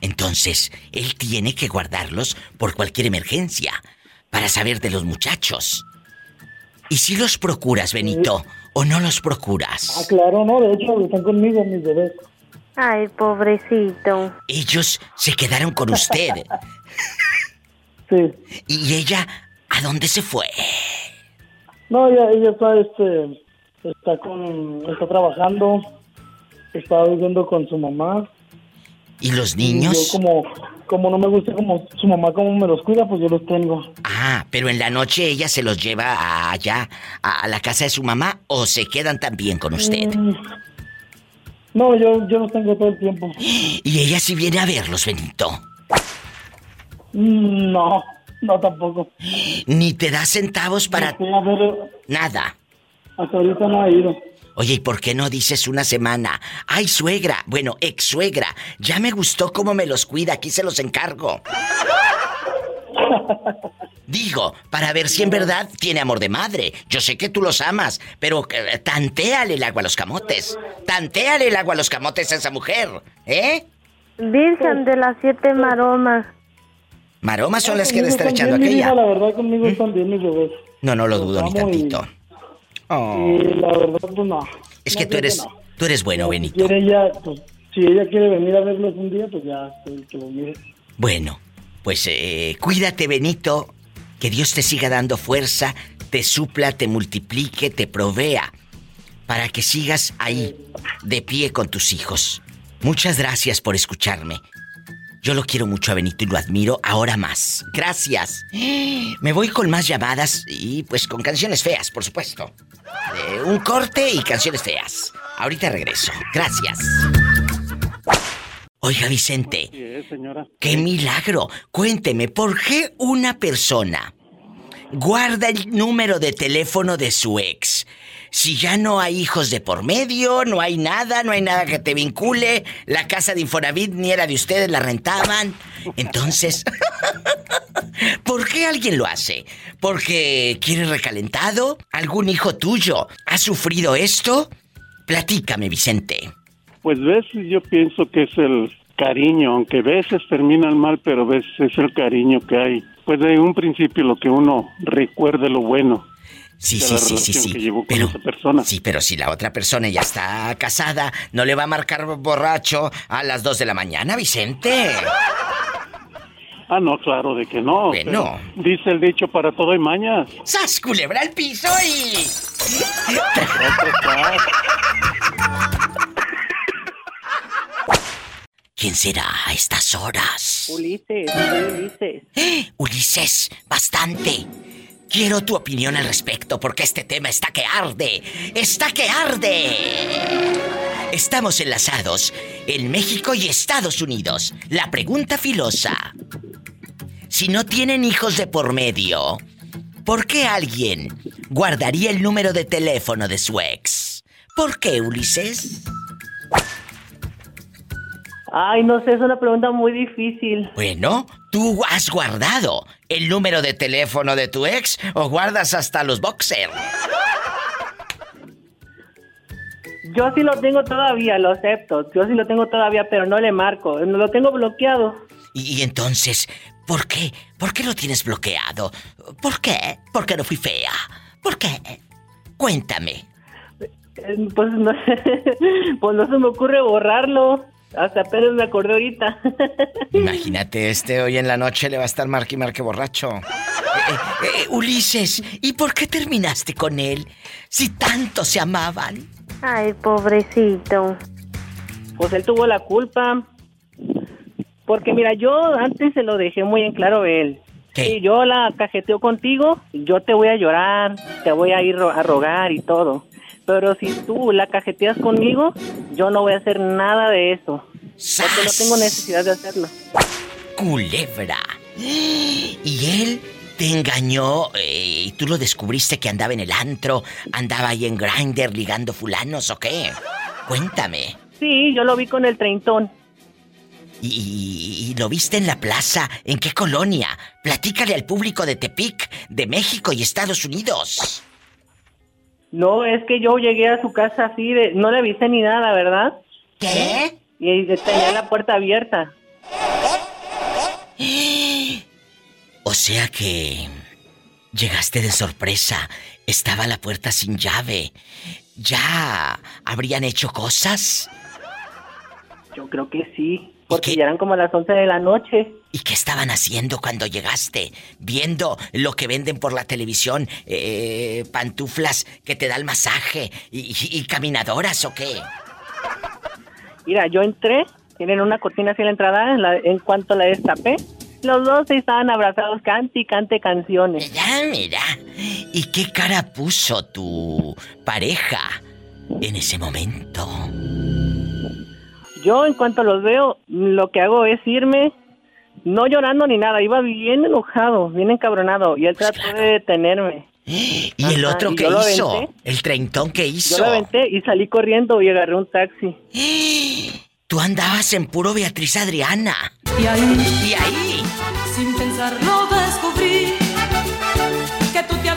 Entonces, él tiene que guardarlos por cualquier emergencia para saber de los muchachos. ¿Y si los procuras, Benito? ¿O no los procuras? Ah, claro, no, de hecho están conmigo mis bebés. Ay, pobrecito. Ellos se quedaron con usted. Sí. ¿Y ella a dónde se fue? No, ella, ella está, este, está con, está trabajando, está viviendo con su mamá. ¿Y los Y niños? yo como, como no me gusta como su mamá como me los cuida, pues yo los tengo. Ah, pero en la noche ella se los lleva allá, a la casa de su mamá, o se quedan también con usted. Mm. No, yo, yo los tengo todo el tiempo. Y ella sí viene a verlos, Benito. Mm, No, no tampoco. Ni te da centavos para a ver, nada. hasta ahorita no ha ido. Oye, ¿y por qué no dices una semana? Ay, suegra, bueno, ex suegra, ya me gustó cómo me los cuida, aquí se los encargo. Digo, para ver si en verdad tiene amor de madre. Yo sé que tú los amas, pero eh, tantéale el agua a los camotes. Tantéale el agua a los camotes a esa mujer, ¿eh? Virgen de las siete maromas. Maromas son las que Conmigo está están echando aquella. vida, La verdad, conmigo están bien mis bebés. No, no lo dudo ni tantito. Oh. Y la verdad, pues no. Es No, que tú eres, no. tú eres bueno, Benito. Ella, pues, si ella quiere venir a verlos un día, pues ya, que mire. Bueno, pues eh, cuídate, Benito. Que Dios te siga dando fuerza, te supla, te multiplique, te provea. Para que sigas ahí, de pie con tus hijos. Muchas gracias por escucharme. Yo lo quiero mucho a Benito y lo admiro ahora más. Gracias. Me voy con más llamadas y pues con canciones feas, por supuesto. Eh, un corte y canciones feas. Ahorita regreso. Gracias. Oiga, Vicente. señora. ¡Qué milagro! Cuénteme, ¿por qué una persona guarda el número de teléfono de su ex? Si ya no hay hijos de por medio, no hay nada, no hay nada que te vincule, la casa de Infonavit ni era de ustedes, la rentaban. Entonces, ¿por qué alguien lo hace? ¿Porque quiere recalentado? ¿Algún hijo tuyo ha sufrido esto? Platícame, Vicente. Pues ves, yo pienso que es el cariño, aunque veces terminan mal, pero veces es el cariño que hay. Pues de un principio lo que uno recuerde lo bueno. Sí, sí, sí, sí, sí. que Pero, esa persona. sí, pero si la otra persona ya está casada, no le va a marcar borracho a las 2 de la mañana, Vicente. Ah, no, claro, de que no. Bueno. Dice el dicho para todo hay mañas. ¡Sas, culebra al piso y... ¿Quién será a estas horas? Ulises, Ulises. Ulises, bastante. Quiero tu opinión al respecto porque este tema está que arde. ¡Está que arde! Estamos enlazados en México y Estados Unidos. La pregunta filosa. Si no tienen hijos de por medio, ¿por qué alguien guardaría el número de teléfono de su ex? ¿Por qué, Ulises? Ay, no sé, es una pregunta muy difícil. Bueno, ¿tú has guardado el número de teléfono de tu ex o guardas hasta los boxer? Yo sí lo tengo todavía, lo acepto. Yo sí lo tengo todavía, pero no le marco. Lo tengo bloqueado. Y, y entonces, ¿por qué? ¿Por qué lo tienes bloqueado? ¿Por qué? ¿Por qué no fui fea? ¿Por qué? Cuéntame. Eh, Pues no, pues no se me ocurre borrarlo. Hasta apenas me acordé ahorita. Imagínate, este hoy en la noche le va a estar marque y marque borracho. Eh, eh, eh, Ulises, ¿y por qué terminaste con él? Si tanto se amaban. Ay, pobrecito. Pues él tuvo la culpa. Porque mira, yo antes se lo dejé muy en claro a él. Si yo la cajeteo contigo, yo te voy a llorar, te voy a ir a rogar y todo. Pero si tú la cajeteas conmigo, yo no voy a hacer nada de eso. Porque no tengo necesidad de hacerlo. culebra. Y él te engañó eh, y tú lo descubriste que andaba en el antro, andaba ahí en Grinder ligando fulanos o qué? Cuéntame. Sí, yo lo vi con el treintón. Y, y lo viste en la plaza. ¿En qué colonia? Platícale al público de Tepic, de México y Estados Unidos. No, es que yo llegué a su casa así, de, no le avisé ni nada, ¿verdad? ¿Qué? Y tenía la puerta abierta. O sea que llegaste de sorpresa. Estaba la puerta sin llave. ¿Ya habrían hecho cosas? Yo creo que sí. Porque ya eran como las 11 de la noche. ¿Y qué estaban haciendo cuando llegaste? ¿Viendo lo que venden por la televisión? Eh, ¿Pantuflas que te da el masaje? ¿Y, y caminadoras o qué? Mira, yo entré, tienen una cortina hacia la entrada, en, la- en cuanto la destapé, los dos estaban abrazados, cante y cante canciones. Mira, mira. ¿Y qué cara puso tu pareja en ese momento? Yo, en cuanto los veo, lo que hago es irme, no llorando ni nada, iba bien enojado, bien encabronado, y él trató de detenerme. ¿Y el otro lo hizo? aventé. ¿El treintón qué hizo? Yo lo aventé y salí corriendo y agarré un taxi. Tú andabas en puro Beatriz Adriana. Y ahí, Y ahí. sin pensarlo, descubrí que tú te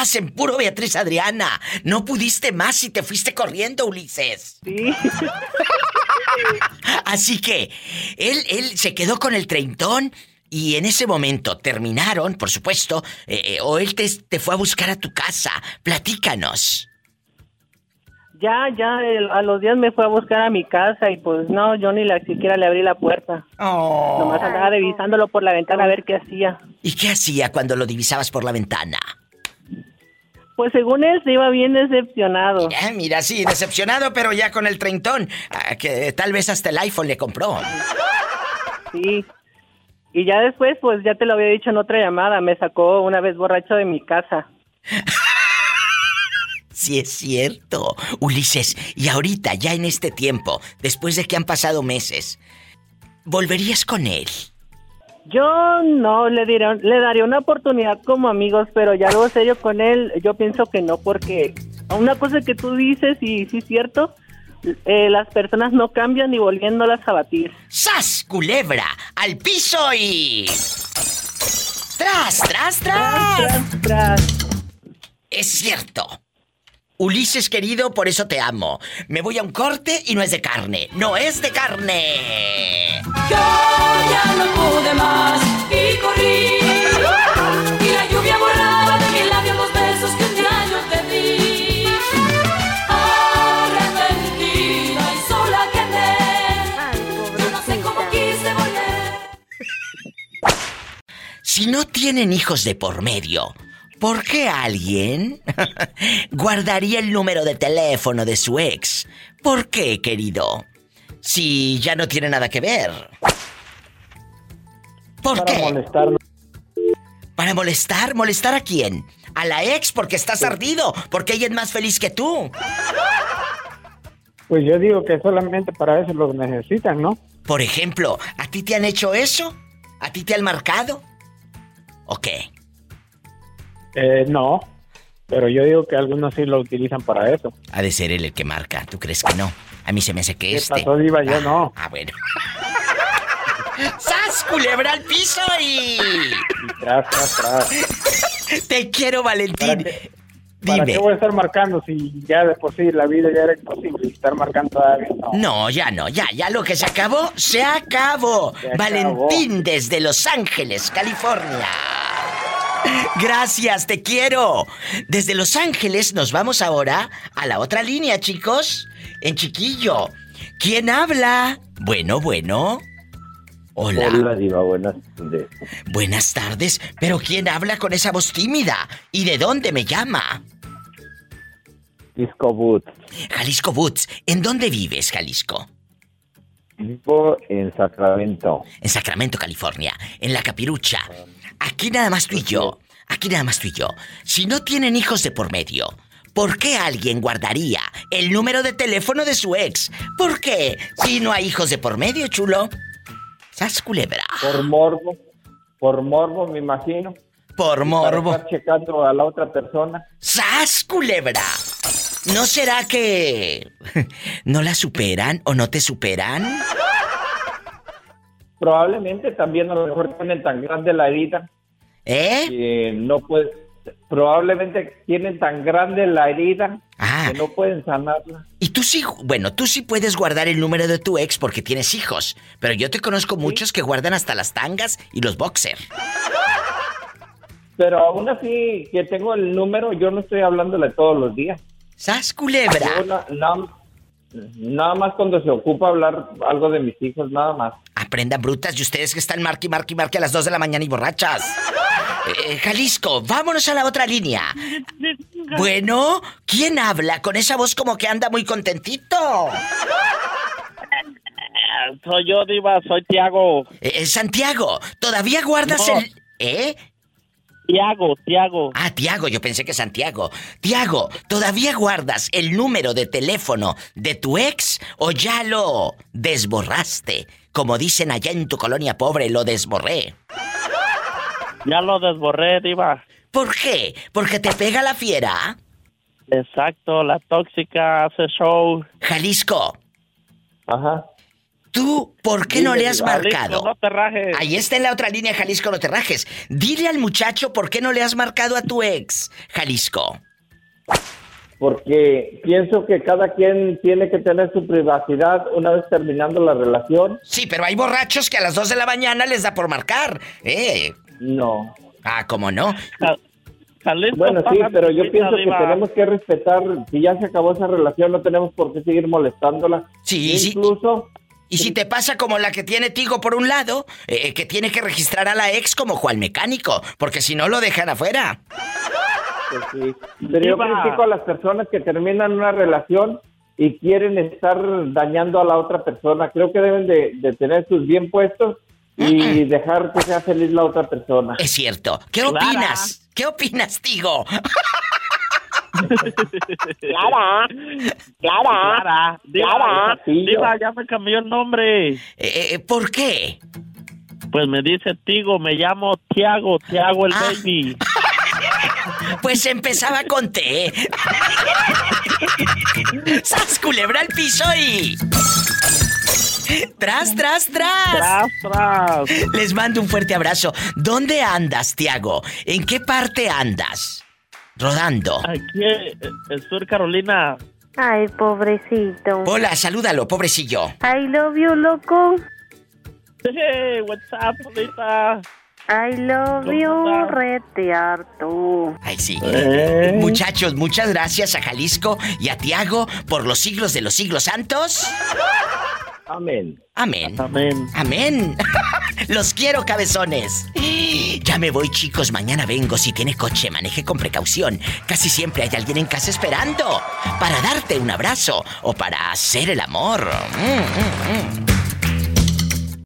Andabas en puro Beatriz Adriana. No pudiste más y te fuiste corriendo, Ulises. Sí. Así que él, él se quedó con el treintón y en ese momento terminaron, por supuesto, eh, eh, o él te, te fue a buscar a tu casa. Platícanos. Ya, ya, el- a los días me fue a buscar a mi casa y pues no, yo ni la, siquiera le abrí la puerta. Nomás andaba revisándolo por la ventana a ver qué hacía. ¿Y qué hacía cuando lo divisabas por la ventana? Pues según él se iba bien decepcionado. Mira, mira, sí, decepcionado, pero ya con el treintón, ah, que tal vez hasta el iPhone le compró. Sí. Y ya después, pues ya te lo había dicho en otra llamada, me sacó una vez borracho de mi casa. Sí es cierto. Ulises, y ahorita, ya en este tiempo, después de que han pasado meses, ¿volverías con él? Yo no le diré, le daría una oportunidad como amigos, pero ya algo serio con él, yo pienso que no, porque una cosa que tú dices, y sí es cierto, eh, las personas no cambian ni volviéndolas a batir. ¡Sas, culebra! ¡Al piso y... ¡Tras, tras, tras! Es cierto. Ulises querido, por eso te amo. Me voy a un corte y no es de carne. No es de carne. Yo tienen hijos de por medio, ¿por qué alguien guardaría el número de teléfono de su ex? ¿Por qué, querido? Si ya no tiene nada que ver. ¿Por Para qué? molestarnos. ¿Para molestar? ¿Molestar a quién? A la ex porque estás ardido, porque ella es más feliz que tú. Pues yo digo que solamente para eso los necesitan, ¿no? Por ejemplo, ¿a ti te han hecho eso? ¿A ti te han marcado? ¿O qué? Eh, no, pero yo digo que algunos sí lo utilizan para eso. Ha de ser él el que marca, ¿tú crees que no? A mí se me hace que ¿Qué este. pasó, Diva? Yo no. Ah, bueno. ¡Sas, culebra al piso y... Tras, tras, tras. Te quiero, Valentín. ¿Para Dime. qué voy a estar marcando si ya de por sí la vida ya era imposible y estar marcando todavía? No. No, ya no, ya, ya lo que se acabó, se acabó. Se acabó. Valentín desde Los Ángeles, California. Gracias, te quiero. Desde Los Ángeles nos vamos ahora a la otra línea, chicos. En chiquillo. ¿Quién habla? Bueno, bueno. Hola. Hola, Diva, buenas tardes. Buenas tardes, pero ¿quién habla con esa voz tímida? ¿Y de dónde me llama? Disco Boot. Jalisco Boots. ¿En dónde vives, Jalisco? Vivo en Sacramento. En Sacramento, California. En la capirucha. Aquí nada más tú y yo. aquí nada más tú y yo. Si no tienen hijos de por medio, ¿por qué alguien guardaría el número de teléfono de su ex? ¿Por qué? Si no hay hijos de por medio, chulo. ¿Sas culebra? Por morbo. Por morbo, me imagino. Por morbo. Para estar checando a la otra persona. ¡Sas culebra! ¿No será que no la superan o no te superan? Probablemente también a lo mejor tienen tan grande la herida. ¿Eh? Que no puede. Probablemente tienen tan grande la herida que no pueden sanarla. Y tú sí, bueno, tú sí puedes guardar el número de tu ex porque tienes hijos, pero yo te conozco muchos que guardan hasta las tangas y los boxer. Pero aún así que tengo el número, yo no estoy hablándole todos los días. ¡Sas culebra! Yo na- na- nada más cuando se ocupa hablar algo de mis hijos, nada más. Aprendan brutas y ustedes que están marque marque marque a las 2 de la mañana y borrachas. Eh, Jalisco, vámonos a la otra línea. Bueno, ¿quién habla con esa voz como que anda muy contentito? Soy yo, Diva, soy Tiago. Eh, Santiago, ¿todavía guardas No. el... ¿Eh? Tiago, Tiago. Ah, Tiago, yo pensé que Santiago. Tiago, ¿todavía guardas el número de teléfono de tu ex o ya lo desborraste? Como dicen allá en tu colonia pobre, lo desborré. Ya lo desborré, Diva. ¿Por qué? ¿Porque te pega la fiera? Exacto, la tóxica hace show. Jalisco. Ajá. ¿Tú por qué no le has Jalisco, marcado? no te rajes. Ahí está en la otra línea, Jalisco, no te rajes. Dile al muchacho por qué no le has marcado a tu ex, Jalisco. Porque pienso que cada quien tiene que tener su privacidad una vez terminando la relación. Sí, pero hay borrachos que a las 2 de la mañana les da por marcar. ¿Eh? No. Ah, ¿cómo no? Bueno, sí, pero yo pienso que tenemos que respetar, si ya se acabó esa relación, no tenemos por qué seguir molestándola. Sí, sí. Incluso, Y si te pasa como la que tiene Tigo por un lado, eh, que tiene que registrar a la ex como Juan Mecánico, porque si no lo dejan afuera. pues sí. Pero yo critico a las personas que terminan una relación y quieren estar dañando a la otra persona. Creo que deben de, de tener sus bien puestos y dejar que sea feliz la otra persona. Es cierto. ¿Qué Clara. opinas? ¿Qué opinas, Tigo? Clara. Clara. Clara. Diva, Clara. Diva, ya me cambió el nombre. Eh, ¿Por qué? Pues me dice Tigo, me llamo Tiago, Tiago el baby. Pues empezaba con T. ¡Sas culebra al piso y... ¡Tras, tras, tras! Tras, tras. Les mando un fuerte abrazo. ¿Dónde andas, Tiago? ¿En qué parte andas? Rodando. Aquí, en Sur Carolina. Ay, pobrecito. Hola, salúdalo, pobrecillo. I love you, loco. Hey, what's up, Polita? I love ¿Cómo you, rete harto. Ay, sí. Eh. Muchachos, muchas gracias a Jalisco y a Tiago por los siglos de los siglos santos. Amén. Amén. Amén. Amén. Los quiero, cabezones. Ya me voy, chicos. Mañana vengo. Si tiene coche, maneje con precaución. Casi siempre hay alguien en casa esperando para darte un abrazo o para hacer el amor. Mm, mm, mm.